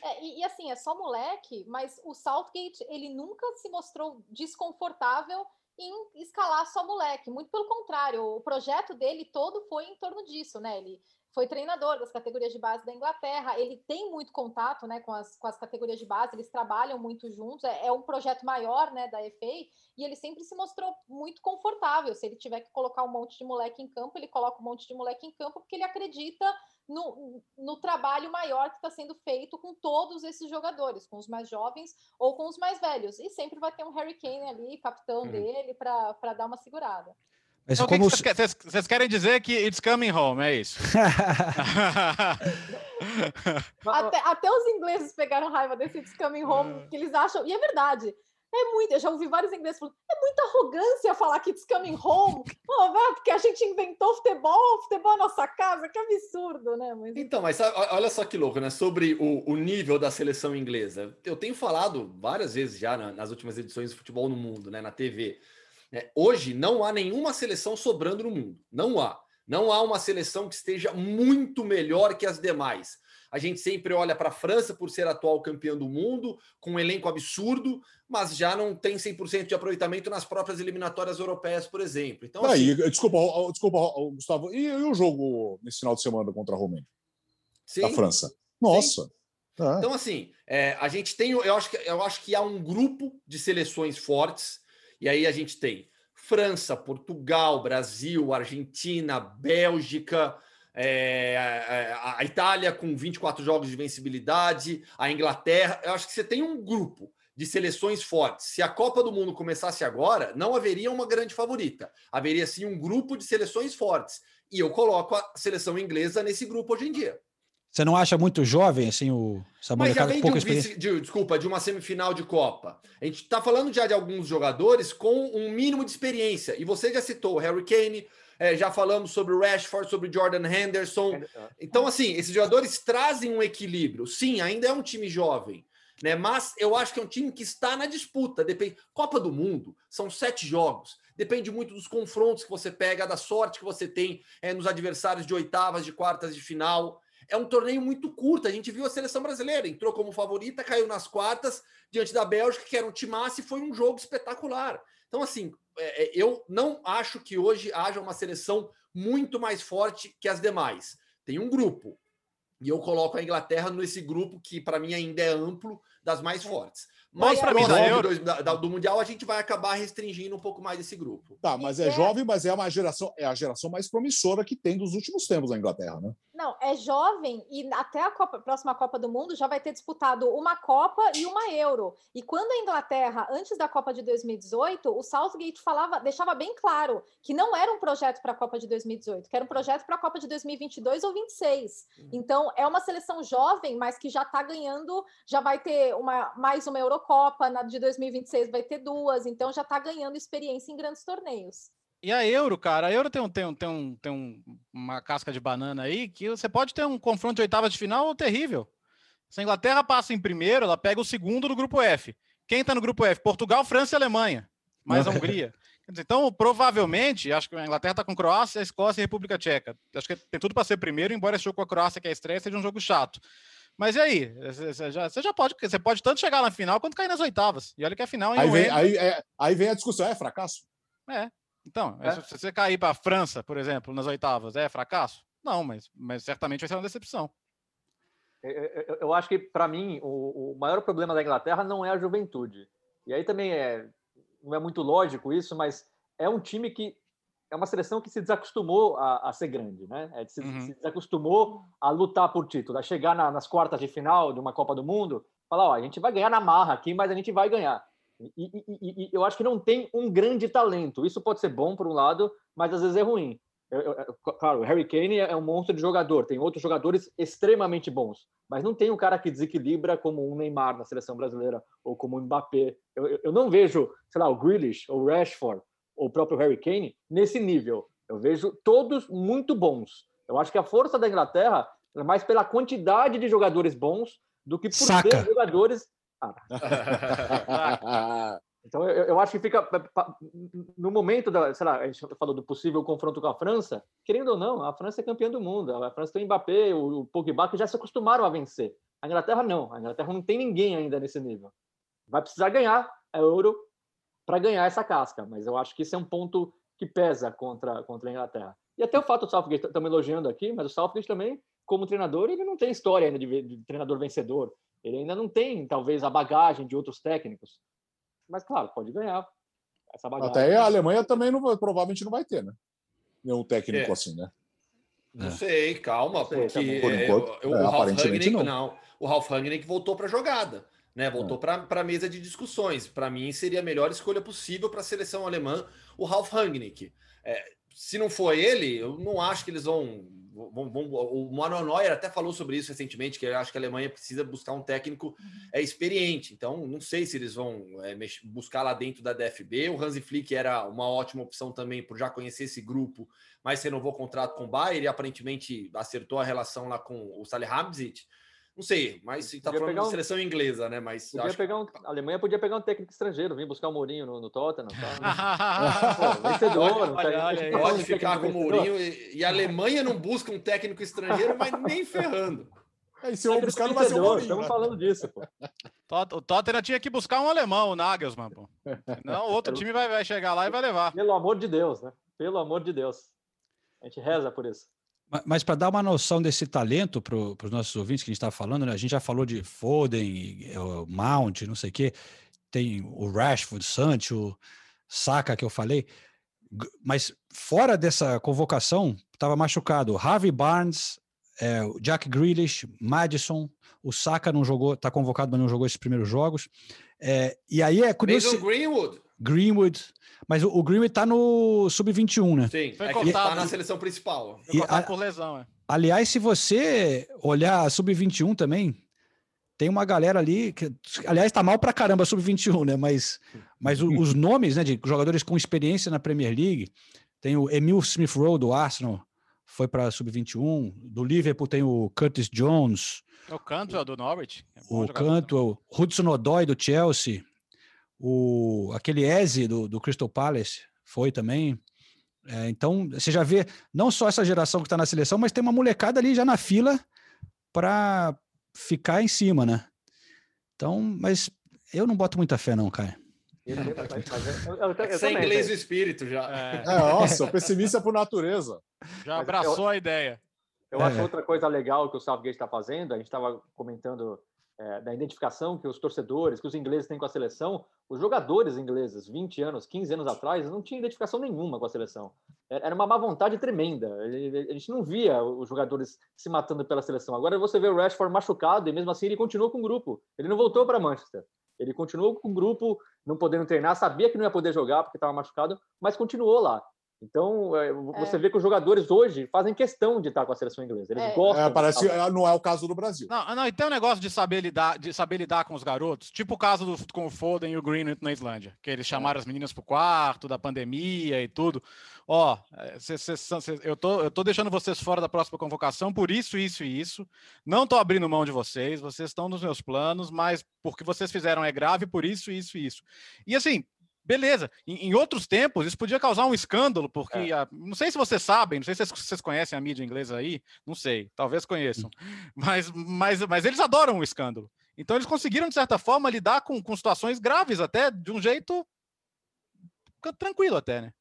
É, e, e, assim, é só moleque, mas o Southgate, ele nunca se mostrou desconfortável em escalar só moleque. Muito pelo contrário, o projeto dele todo foi em torno disso, né? Ele foi treinador das categorias de base da Inglaterra, ele tem muito contato né, com, as, com as categorias de base, eles trabalham muito juntos, é, é, um projeto maior né, da FA, e ele sempre se mostrou muito confortável. Se ele tiver que colocar um monte de moleque em campo, ele coloca um monte de moleque em campo, porque ele acredita no, no trabalho maior que está sendo feito com todos esses jogadores, com os mais jovens ou com os mais velhos. E sempre vai ter um Harry Kane ali, capitão uhum. dele, para dar uma segurada. Mas então, como... vocês, vocês querem dizer que it's coming home, é isso? até, até, os ingleses pegaram raiva desse it's coming home, é. que eles acham, e é verdade. É muito, eu já ouvi vários ingleses falando, é muita arrogância falar que it's coming home. Oh, porque a gente inventou futebol, futebol é nossa casa, que absurdo, né? Mas... Então, mas olha só que louco, né? Sobre o, o nível da seleção inglesa. Eu tenho falado várias vezes já nas últimas edições de futebol no mundo, né? Na TV hoje não há nenhuma seleção sobrando no mundo. Não há. Não há uma seleção que esteja muito melhor que as demais. A gente sempre olha para a França por ser atual campeã do mundo, com um elenco absurdo, mas já não tem 100% de aproveitamento nas próprias eliminatórias europeias, por exemplo. Então, assim... desculpa, desculpa, Gustavo, e, e, o jogo nesse final de semana contra a Romênia? Sim. Da França? Nossa! É. Então, assim, é, a gente tem, eu acho, que, eu acho que há um grupo de seleções fortes e aí a gente tem França, Portugal, Brasil, Argentina, Bélgica, é, a, a, Itália com 24 jogos de vencibilidade, a Inglaterra. Eu acho que você tem um grupo de seleções fortes. Se a Copa do Mundo começasse agora, não haveria uma grande favorita. Haveria sim um grupo de seleções fortes. E eu coloco a seleção inglesa nesse grupo hoje em dia. Você não acha muito jovem, assim, o Samuel? Mas já vem de, um vice, de, desculpa, de uma semifinal de Copa. A gente está falando já de alguns jogadores com um mínimo de experiência. E você já citou o Harry Kane, é, já falamos sobre o Rashford, sobre o Jordan Henderson. Então, assim, esses jogadores trazem um equilíbrio. Sim, ainda é um time jovem. Né? Mas eu acho que é um time que está na disputa. Depende. Copa do Mundo são sete jogos. Depende muito dos confrontos que você pega, da sorte que você tem é, nos adversários de oitavas, de quartas de final é um torneio muito curto. A gente viu a seleção brasileira, entrou como favorita, caiu nas quartas diante da Bélgica, que era um timaço, e foi um jogo espetacular. Então, assim, é, é, eu não acho que hoje haja uma seleção muito mais forte que as demais. Tem um grupo, e eu coloco a Inglaterra nesse grupo que, para mim, ainda é amplo, das mais fortes. Mas para mim da Euro... do, do Mundial a gente vai acabar restringindo um pouco mais esse grupo. Tá, mas é, é, jovem, mas é uma geração, é a geração mais promissora que tem dos últimos tempos na Inglaterra, né? Não, é jovem e até a Copa, próxima Copa do Mundo já vai ter disputado uma Copa e uma Euro. E quando a Inglaterra, antes da Copa de 2018, o Southgate falava, deixava bem claro que não era um projeto para a Copa de 2018, que era um projeto para a Copa de 2022 ou 26. Uhum. Então, é uma seleção jovem, mas que já está ganhando, já vai ter uma mais uma Eurocopa Copa, na de 2026 vai ter duas, então já está ganhando experiência em grandes torneios. E a Euro, cara, a Euro tem, um, tem, um, tem, um, tem um, uma casca de banana aí que você pode ter um confronto de oitava de final terrível. Se a Inglaterra passa em primeiro, ela pega o segundo do grupo F. Quem está no grupo F? Portugal, França e Alemanha, mais a Hungria. Então, provavelmente, acho que a Inglaterra está com Croácia, Escócia e República Tcheca. Acho que tem tudo para ser primeiro, embora esse jogo com a Croácia, que é a estreia, seja um jogo chato. Mas e aí? Você já, você já pode, você pode tanto chegar na final quanto cair nas oitavas. E olha que a final aí vem, aí, é, aí vem a discussão, é fracasso? É. Então, é. se você cair para a França, por exemplo, nas oitavas, é fracasso? Não, mas, mas certamente vai ser uma decepção. Eu, eu acho que, para mim, o, o, maior problema da Inglaterra não é a juventude. E aí também é, não é muito lógico isso, mas é um time que é uma seleção que se desacostumou a, a ser grande, né? É, se, uhum. se, desacostumou a lutar por título, a chegar na, nas quartas de final de uma Copa do Mundo, falar, ó, a gente vai ganhar na marra aqui, mas a gente vai ganhar. E, e, e, e, eu acho que não tem um grande talento. Isso pode ser bom por um lado, mas às vezes é ruim. Eu, eu, claro, o Harry Kane é um monstro de jogador, tem outros jogadores extremamente bons, mas não tem um cara que desequilibra como um Neymar na seleção brasileira ou como o Mbappé. Eu, eu não vejo, sei lá, o Grealish, ou o Rashford, ou o próprio Harry Kane nesse nível. Eu vejo todos muito bons. Eu acho que a força da Inglaterra é mais pela quantidade de jogadores bons do que por Saca. ter jogadores. Ah. então eu, eu, acho que fica no momento da, sei lá, a gente falou do possível confronto com a França, querendo ou não, a França é campeã do mundo. A França tem o Mbappé, o, Pogba que já se acostumaram a vencer. A Inglaterra não. A Inglaterra não tem ninguém ainda nesse nível. Vai precisar ganhar a Euro para ganhar essa casca, mas eu acho que isso é um ponto que pesa contra contra a Inglaterra. E até o fato do Southgate, estamos elogiando aqui, mas o Southgate também, como treinador, ele não tem história ainda de, de treinador vencedor. Ele ainda não tem, talvez, a bagagem de outros técnicos. Mas, claro, pode ganhar essa bagagem. Até a Alemanha também não, provavelmente não vai ter, né? Nenhum técnico é. assim, né? Não é. sei, calma, porque Por enquanto, eu, é, o Ralf Rangnick, não. não. O Ralf Rangnick voltou para a jogada. Né, voltou é. para a mesa de discussões. Para mim, seria a melhor escolha possível para a seleção alemã, o Ralf Rangnick. É, se não for ele, eu não acho que eles vão Vão, vão, o Manuel Neuer até falou sobre isso recentemente, que eu acho que a Alemanha precisa buscar um técnico é, experiente. Então, não sei se eles vão é, buscar lá dentro da DFB. O Hansi Flick era uma ótima opção também por já conhecer esse grupo, mas renovou o contrato com o Bayern e aparentemente acertou a relação lá com o Salihamidzic. Não sei, mas está falando de seleção inglesa, né? Mas podia pegar um, a Alemanha podia pegar um técnico estrangeiro, vir buscar o Mourinho no, no Tottenham. Tá? Pô, vencedor, pode, olha, tá pode ficar com o Mourinho. E, e, a Alemanha não busca um técnico estrangeiro, mas nem ferrando. É, e se eu buscar, não vai ser o Mourinho. Estamos né? falando disso, pô. O Tottenham tinha que buscar um alemão, o Nagelsmann, pô. Não, outro time vai, vai chegar lá e vai levar. Pelo amor de Deus, né? Pelo amor de Deus. A gente reza por isso. Mas para dar uma noção desse talento para os nossos ouvintes que a gente está falando, né? a gente já falou de Foden, Mount, não sei o quê, tem o Rashford, Sancho, Saka que eu falei, mas fora dessa convocação estava machucado Harvey Barnes, é, Jack Grealish, Madison, o Saka não jogou, está convocado, mas não jogou esses primeiros jogos. É, e aí é curioso. Mason Greenwood. Greenwood. Mas o, o Greenwood tá no sub-21, né? Sim, Foi é que tá na seleção principal. Foi cortado a, por lesão, é. Aliás, se você olhar a sub-21 também, tem uma galera ali que, aliás, tá mal pra caramba sub-21, né? Mas, mas o, os nomes, né, de jogadores com experiência na Premier League, tem o Emil Smith Rowe do Arsenal, foi para sub-21, do Liverpool tem o Curtis Jones, o Cantwell do Norwich, é o Cantwell, Hudson Odoi do Chelsea, o, aquele Eze do, do Crystal Palace foi também. É, então, você já vê não só essa geração que está na seleção, mas tem uma molecada ali já na fila para ficar em cima, né? Então, mas eu não boto muita fé, não, cara. Sem inglês o espírito já. É. É, nossa, pessimista por natureza. Já abraçou eu, a ideia. Eu acho é. outra coisa legal que o Southgate está fazendo, a gente estava comentando é, da identificação que os torcedores, que os ingleses têm com a seleção, os jogadores ingleses, 20 anos, 15 anos atrás, não tinham identificação nenhuma com a seleção. Era uma má vontade tremenda. A gente não via os jogadores se matando pela seleção. Agora você vê o Rashford machucado e mesmo assim ele continuou com o grupo. Ele não voltou para Manchester. Ele continuou com o grupo, não podendo treinar, sabia que não ia poder jogar porque estava machucado, mas continuou lá. Então, é, você é. vê que os jogadores hoje fazem questão de estar com a seleção inglesa. Eles é. gostam. É, parece não é o caso do Brasil. Não, não, e tem um negócio de saber lidar, de saber lidar com os garotos, tipo o caso do, com o Foden e o Greenwood na Islândia, que eles chamaram as meninas pro quarto, da pandemia e tudo. Ó, cê, cê, cê, eu, tô, eu tô deixando vocês fora da próxima convocação por isso, isso e isso. Não tô abrindo mão de vocês, vocês estão nos meus planos, mas porque vocês fizeram é grave por isso, isso e isso. E assim, Beleza. Em, em, outros tempos, isso podia causar um escândalo, porque é. a, não sei se vocês sabem, não sei se vocês conhecem a mídia inglesa aí, não sei, talvez conheçam, mas, mas, mas eles adoram o escândalo. Então eles conseguiram, de certa forma, lidar com, com situações graves até de um jeito tranquilo até, né?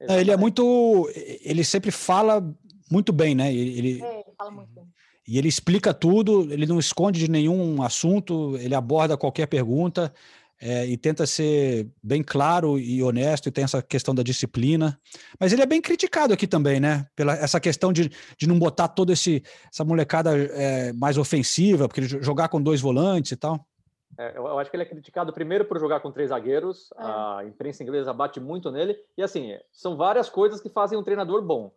É, ele é muito. Ele sempre fala muito bem, né? Ele, é, ele fala muito bem. E ele explica tudo, ele não esconde de nenhum assunto, ele aborda qualquer pergunta é, e tenta ser bem claro e honesto, e tem essa questão da disciplina. Mas ele é bem criticado aqui também, né? Pela essa questão de, de não botar toda essa molecada é, mais ofensiva, porque jogar com dois volantes e tal. É, eu, acho que ele é criticado primeiro por jogar com três zagueiros, é. a imprensa inglesa bate muito nele, e assim, são várias coisas que fazem um treinador bom.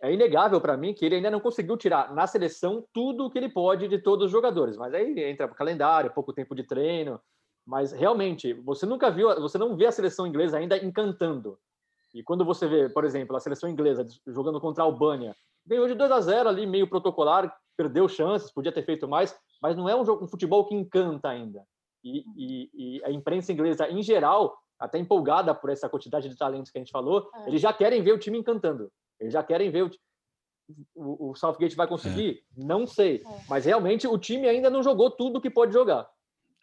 é inegável para mim que ele ainda não conseguiu tirar na seleção tudo o que ele pode de todos os jogadores. Mas aí entra o calendário, pouco tempo de treino. Mas realmente, você nunca viu, você não vê a seleção inglesa ainda encantando. E quando você vê, por exemplo, a seleção inglesa jogando contra a Albânia, ganhou de 2 a 0 ali, meio protocolar, perdeu chances, podia ter feito mais, mas não é um, jogo, um futebol que encanta ainda. E, e, e, a imprensa inglesa, em geral, até empolgada por essa quantidade de talentos que a gente falou, é. eles já querem ver o time encantando. Eles já querem ver o, o, o Southgate vai conseguir? É. Não sei. É. Mas realmente o time ainda não jogou tudo que pode jogar.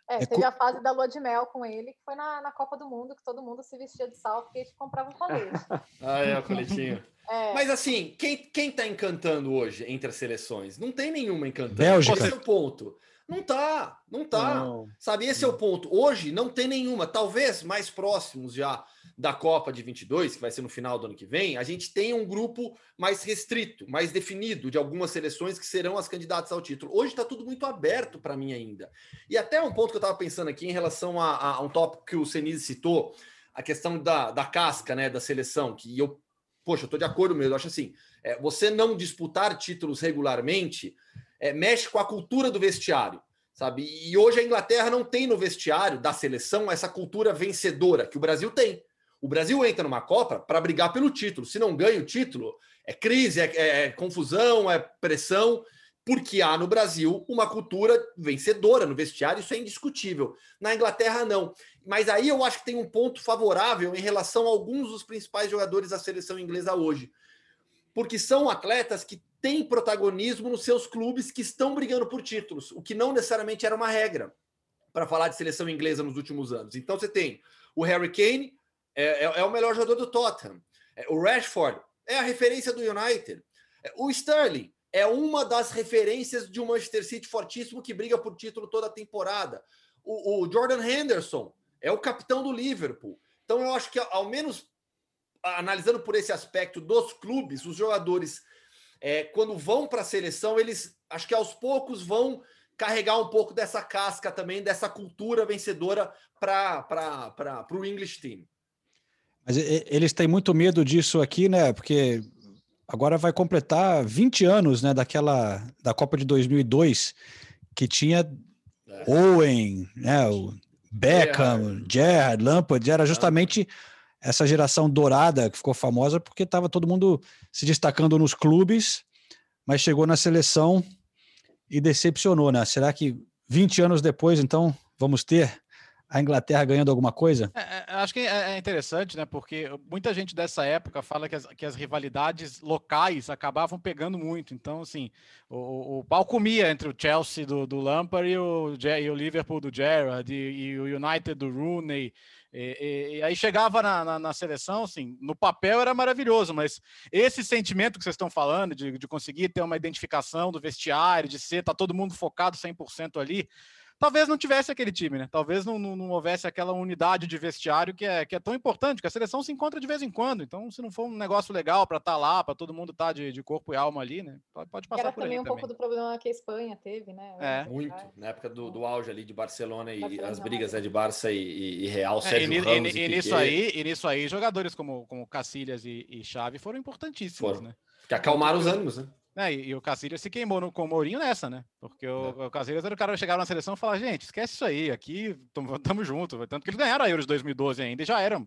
É, é teve a fase da lua de mel com ele, que foi na, na Copa do Mundo, que todo mundo se vestia de Southgate e comprava um colete. ah, é, o coletinho. É. Mas assim, quem, quem tá encantando hoje entre as seleções? Não tem nenhuma encantando. Bélgica. Esse é o ponto. Não tá, não tá. Não. Sabe, esse é o ponto. Hoje não tem nenhuma. Talvez mais próximos já da Copa de 22, que vai ser no final do ano que vem, a gente tenha um grupo mais restrito, mais definido de algumas seleções que serão as candidatas ao título. Hoje está tudo muito aberto para mim ainda. E até um ponto que eu estava pensando aqui em relação a, a, um tópico que o Senise citou, a questão da, da casca, né, da seleção, que eu, poxa, eu estou de acordo mesmo. Eu acho assim, é, você não disputar títulos regularmente é, mexe com a cultura do vestiário sabe? E hoje a Inglaterra não tem no vestiário da seleção essa cultura vencedora que o Brasil tem. O Brasil entra numa Copa para brigar pelo título. Se não ganha o título, é crise, é, é, é confusão, é pressão, porque há no Brasil uma cultura vencedora no vestiário, isso é indiscutível. Na Inglaterra, não. Mas aí eu acho que tem um ponto favorável em relação a alguns dos principais jogadores da seleção inglesa hoje. Porque são atletas que têm protagonismo nos seus clubes que estão brigando por títulos, o que não necessariamente era uma regra para falar de seleção inglesa nos últimos anos. Então você tem o Harry Kane, é, é, é o melhor jogador do Tottenham. É, o Rashford é a referência do United. É, o Sterling é uma das referências de um Manchester City fortíssimo que briga por título toda a temporada. O, o Jordan Henderson é o capitão do Liverpool. Então eu acho que ao menos analisando por esse aspecto dos clubes, os jogadores é, quando vão para a seleção, eles acho que aos poucos vão carregar um pouco dessa casca também, dessa cultura vencedora para o English Team. Mas eles têm muito medo disso aqui, né? Porque agora vai completar 20 anos, né, daquela da Copa de 2002 que tinha é. Owen, né, o Beckham, Gerrard, Lampard, era justamente essa geração dourada que ficou famosa porque estava todo mundo se destacando nos clubes, mas chegou na seleção e decepcionou, né? Será que 20 anos depois, então, vamos ter a Inglaterra ganhando alguma coisa? É, é, acho que é, é interessante, né? Porque muita gente dessa época fala que as, que as rivalidades locais acabavam pegando muito. Então, assim, o, o pau comia entre o Chelsea do, do Lampard e o, e o Liverpool do Gerrard e, e, o United do Rooney. E, e, e aí chegava na, na, na, seleção, assim, no papel era maravilhoso, mas esse sentimento que vocês estão falando de, de conseguir ter uma identificação do vestiário, de ser, tá todo mundo focado 100% ali, talvez não tivesse aquele time, né? Talvez não, não, não, houvesse aquela unidade de vestiário que é, que é tão importante, que a seleção se encontra de vez em quando. Então, se não for um negócio legal para estar tá lá, para todo mundo estar tá de, de, corpo e alma ali, né? Pode, pode passar Era por também um também. pouco do problema que a Espanha teve, né? É. Muito. Na época do, do auge ali de Barcelona e Barcelona, as brigas né, de Barça e, e Real, Sérgio é, e, Ramos e, e, e nisso aí, e nisso aí, jogadores como, como Cacilhas e, e Xavi foram importantíssimos, foram. né? Que acalmaram os ânimos, né? É, e, e, o Casillas se queimou no, com o Mourinho nessa, né? Porque o, é. o Casillas era o cara que chegava na seleção e falava, gente, esquece isso aí, aqui tamo, tamo junto. Tanto que eles ganharam a Euro de 2012 ainda, e já era,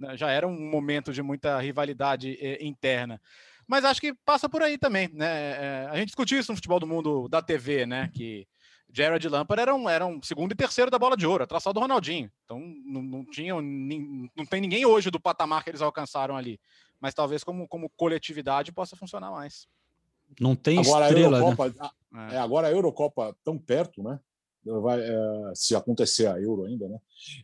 né, já era um momento de muita rivalidade eh, interna. Mas acho que passa por aí também, né? É, a gente discutiu isso no futebol do mundo da TV, né? Que Jared Lampard era um, era um segundo e terceiro da bola de ouro, traçado do Ronaldinho. Então não, não, tinha, não tem ninguém hoje do patamar que eles alcançaram ali. Mas talvez como, como coletividade possa funcionar mais. Não tem agora estrela, a né? Eurocopa, né? é, agora a Eurocopa tão perto, né? Vai, é, se acontecer a Euro ainda, né?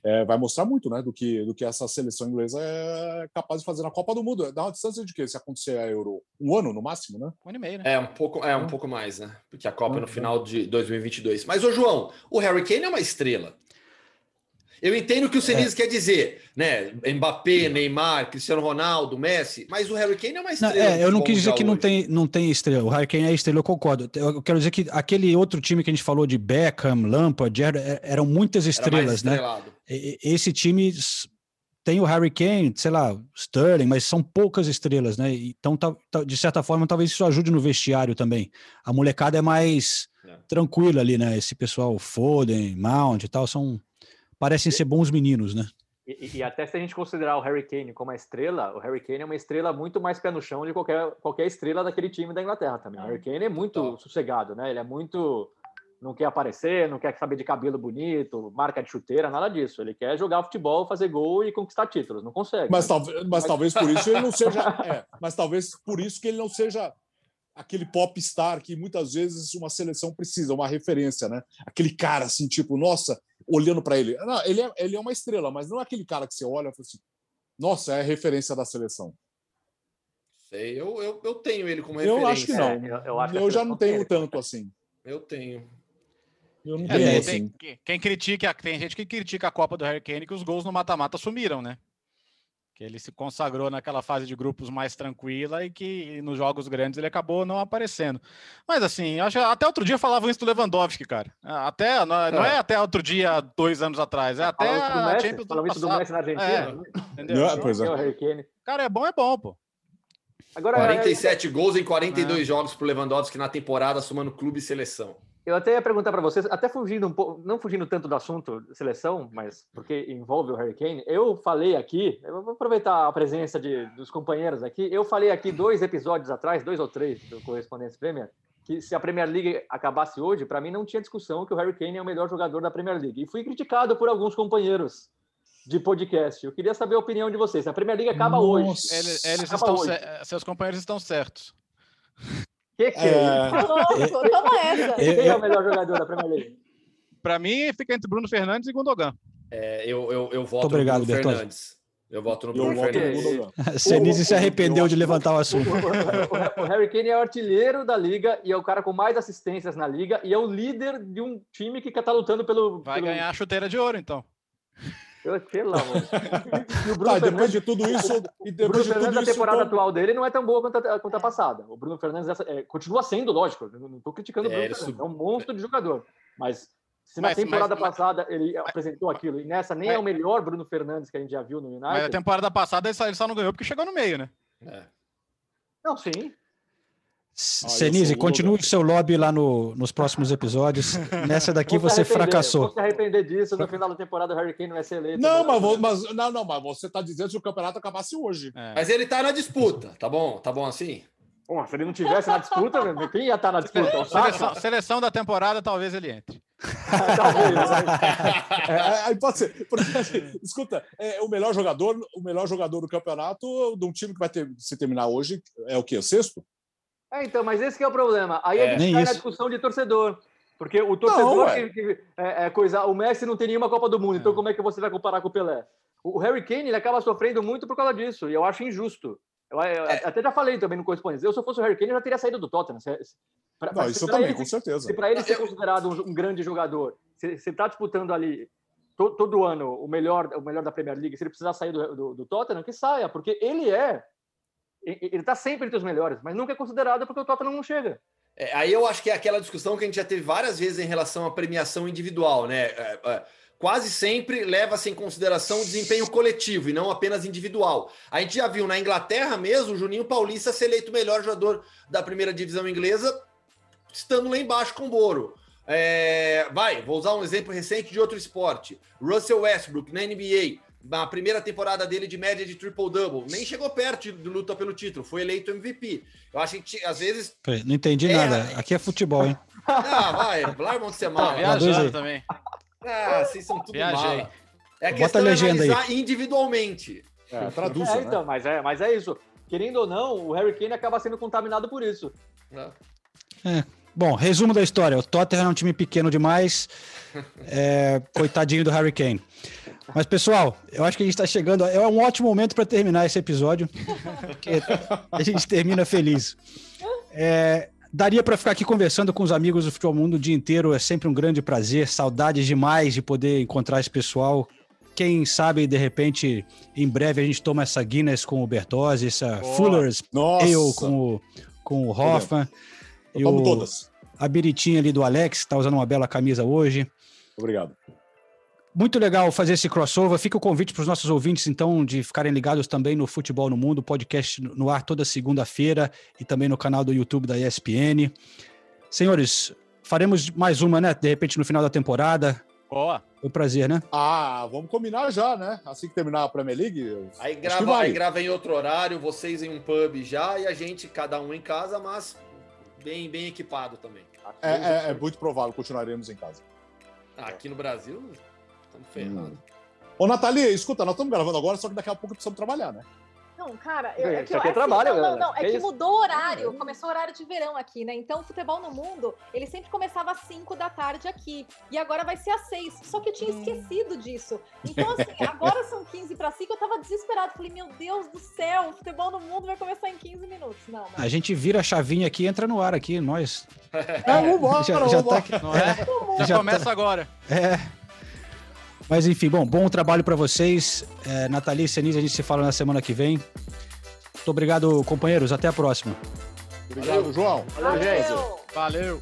É, vai mostrar muito, né? Do que, do que essa seleção inglesa é capaz de fazer na Copa do Mundo. Dá uma distância de quê? Se acontecer a Euro, um ano no máximo, né? Um ano e meio, né? É um pouco, é um é. pouco mais, né? Porque a Copa é no final de 2022. Mas o João, o Harry Kane é uma estrela. Eu entendo o que o Senise é. quer dizer, né? Mbappé, Neymar, Cristiano Ronaldo, Messi, mas o Harry Kane é uma estrela. Não, é, eu não quis dizer que não tem, não tem estrela. O Harry Kane é estrela, eu concordo. Eu quero dizer que aquele outro time que a gente falou de Beckham, Lampard, é, eram muitas estrelas, né? Esse time tem o Harry Kane, sei lá, Sterling, mas são poucas estrelas, né? Então, tá, tá, de certa forma, talvez isso ajude no vestiário também. A molecada é mais é. tranquila ali, né? Esse pessoal Foden, Mount e tal, são parecem ser bons meninos, né? E, e, até se a gente considerar o Harry Kane como uma estrela, o Harry Kane é uma estrela muito mais pé no chão de qualquer, qualquer estrela daquele time da Inglaterra também. O Harry Kane é muito sossegado, né? Ele é muito. Não quer aparecer, não quer saber de cabelo bonito, marca de chuteira, nada disso. Ele quer jogar futebol, fazer gol e conquistar títulos. Não consegue. Mas, né? talvez, mas, mas talvez por isso ele não seja. É, mas talvez por isso que ele não seja aquele pop star que muitas vezes uma seleção precisa, uma referência, né? Aquele cara assim, tipo, nossa, olhando para ele. Não, ele, é, ele é uma estrela, mas não é aquele cara que você olha e fala assim, nossa, é referência da seleção. Sei, eu, eu, eu tenho ele como referência. Eu acho que não. É, eu, eu, acho eu já não tenho tanto assim. Eu tenho. Eu não é, tenho, assim. Tem, quem critica, tem gente que critica a Copa do Harry Kane que os gols no mata-mata sumiram, né? Que ele se consagrou naquela fase de grupos mais tranquila e que nos jogos grandes ele acabou não aparecendo. Mas assim, acho até outro dia falavam isso do Lewandowski, cara. Até não, é. não é até outro dia, dois anos atrás, é até a Messi, Champions do isso do Messi na Argentina. É, né? entendeu? Não, pois é. Cara, é bom, é bom, pô. Agora, 47 é... gols em 42 é. jogos pro Lewandowski na temporada, somando clube e seleção. Eu até ia perguntar para vocês, até fugindo um pouco, não fugindo tanto do assunto seleção, mas porque envolve o Hurricane, eu falei aqui, eu vou aproveitar a presença de, dos companheiros aqui, eu falei aqui dois episódios atrás, dois ou três do Correspondentes Premier, que se a Premier League acabasse hoje, para mim não tinha discussão que o Harry Kane é o melhor jogador da Premier League. E fui criticado por alguns companheiros de podcast. Eu queria saber a opinião de vocês. A Premier League acaba Nossa. hoje. Eles, eles acaba estão hoje. seus companheiros estão certos. Que que é, é isso? Toma essa. Quem é o melhor jogador da Premier League? Para mim, fica entre Bruno Fernandes e Gundogan. É, eu, eu, eu voto obrigado, no Bruno Bertozzi. Fernandes. Eu voto no Bruno Fernandes. Senise se arrependeu de levantar o assunto. O, o, Harry Kane é o artilheiro da liga e é o cara com mais assistências na liga e é o líder de um time que está lutando pelo. Vai pelo... ganhar a chuteira de ouro, então. Pelo amor. E o Bruno tá, depois de tudo isso. E depois Bruno de Fernandes, tudo a temporada atual dele não é tão boa quanto a, quanto a passada. O Bruno Fernandes é, continua sendo, lógico. Não estou criticando o Bruno é, Fernandes. É um monstro de jogador. Mas se na mas, temporada mas, passada mas, ele apresentou aquilo e nessa nem é o melhor Bruno Fernandes que a gente já viu no United. Mas a temporada passada ele só, ele só não ganhou porque chegou no meio, né? É. Não, sim. Ah, Senise, continue o seu lobby lá no, nos próximos episódios. Nessa daqui você fracassou. Vou se arrepender disso no final da temporada, o Harry Kane vai ser eleito. Não, mas, vou, mas, não, não, mas você está dizendo se o campeonato acabasse hoje. É. Mas ele está na disputa, tá bom? Tá bom assim? Bom, se ele não tivesse na disputa, quem ia estar tá na disputa? Seleção, seleção, da temporada, talvez ele entre. é, aí pode ser. Porque, assim, escuta, é, o melhor jogador, o melhor jogador do campeonato de um time que vai ter, se terminar hoje é o quê? O sexto? É, então, mas esse é o problema. Aí é, a gente cai na discussão de torcedor. Porque o torcedor não, que, que é, é, coisa. O Messi não tem nenhuma Copa do Mundo, então é. como é que você vai comparar com o Pelé? O Harry Kane ele acaba sofrendo muito por causa disso, e eu acho injusto. Eu, eu é. até já falei também no correspondente. Eu, se eu fosse o Harry Kane, eu já teria saído do Tottenham. Se, se, pra, não, isso também, ele, com certeza. Se para ele ser considerado um, um, grande jogador, você está disputando ali to, todo ano o melhor, o melhor da Premier League, se ele precisar sair do, do, do Tottenham, que saia, porque ele é ele está sempre entre os melhores, mas nunca é considerado porque o Tottenham não chega. É, aí eu acho que é aquela discussão que a gente já teve várias vezes em relação à premiação individual, né? É, é, quase sempre leva-se em consideração o desempenho coletivo e não apenas individual. A gente já viu na Inglaterra mesmo o Juninho Paulista ser eleito o melhor jogador da primeira divisão inglesa, estando lá embaixo com o Boro. É, vai, vou usar um exemplo recente de outro esporte. Russell Westbrook na NBA na primeira temporada dele de média de triple-double. Nem chegou perto de luta pelo título, foi eleito MVP. Eu acho que às vezes. Não entendi é... nada. Aqui é futebol, hein? Ah, vai, larga de ser mal. Tá viajando também. Ah, vocês são tudo Viajei. mal. É a questão Bota a legenda é aí. individualmente. É, traduz, é, né? então, mas é, mas é isso. Querendo ou não, o Harry Kane acaba sendo contaminado por isso. É. é. Bom, resumo da história. O Tottenham é um time pequeno demais. É, coitadinho do Harry Kane. Mas, pessoal, eu acho que a gente está chegando. É um ótimo momento para terminar esse episódio, porque a gente termina feliz. É, daria para ficar aqui conversando com os amigos do Futebol Mundo o dia inteiro, é sempre um grande prazer. Saudades demais de poder encontrar esse pessoal. Quem sabe, de repente, em breve a gente toma essa Guinness com o Bertozzi, essa oh, Fuller's Ale com o, com o Hoffman. Eu tomo o, todas. A biritinha ali do Alex, está usando uma bela camisa hoje. Obrigado. Muito legal fazer esse crossover. Fica o convite para os nossos ouvintes, então, de ficarem ligados também no Futebol no Mundo, podcast no ar toda segunda-feira e também no canal do YouTube da ESPN. Senhores, faremos mais uma, né? De repente, no final da temporada. Boa. Foi um prazer, né? Ah, vamos combinar já, né? Assim que terminar a Premier League. Aí grava, aí grava em outro horário, vocês em um pub já e a gente, cada um em casa, mas bem, bem equipado também. É, é, é muito provável continuaremos em casa. Aqui no Brasil, estamos ferrados. Hum. Ô, Nathalie, escuta, nós estamos gravando agora, só que daqui a pouco precisamos trabalhar, né? Não, cara, eu, é que, eu, é trabalho, não, não, não, é, é que mudou o horário, começou o horário de verão aqui, né? Então, o futebol no mundo, ele sempre começava às 5 da tarde aqui, e agora vai ser às 6. Só que eu tinha hum. esquecido disso. Então, assim, agora são 15 para 5, eu tava desesperado. Falei, meu Deus do céu, o futebol no mundo vai começar em 15 minutos. Não, mas... A gente vira a chavinha aqui e entra no ar aqui, nós. É, vambora, já, já, tá aqui, é, já, já começa tá... agora. É. Mas enfim, bom, bom trabalho para vocês. É, Nathalie e Senise, a gente se fala na semana que vem. Muito obrigado, companheiros. Até a próxima. Obrigado, João. Valeu, gente. Valeu.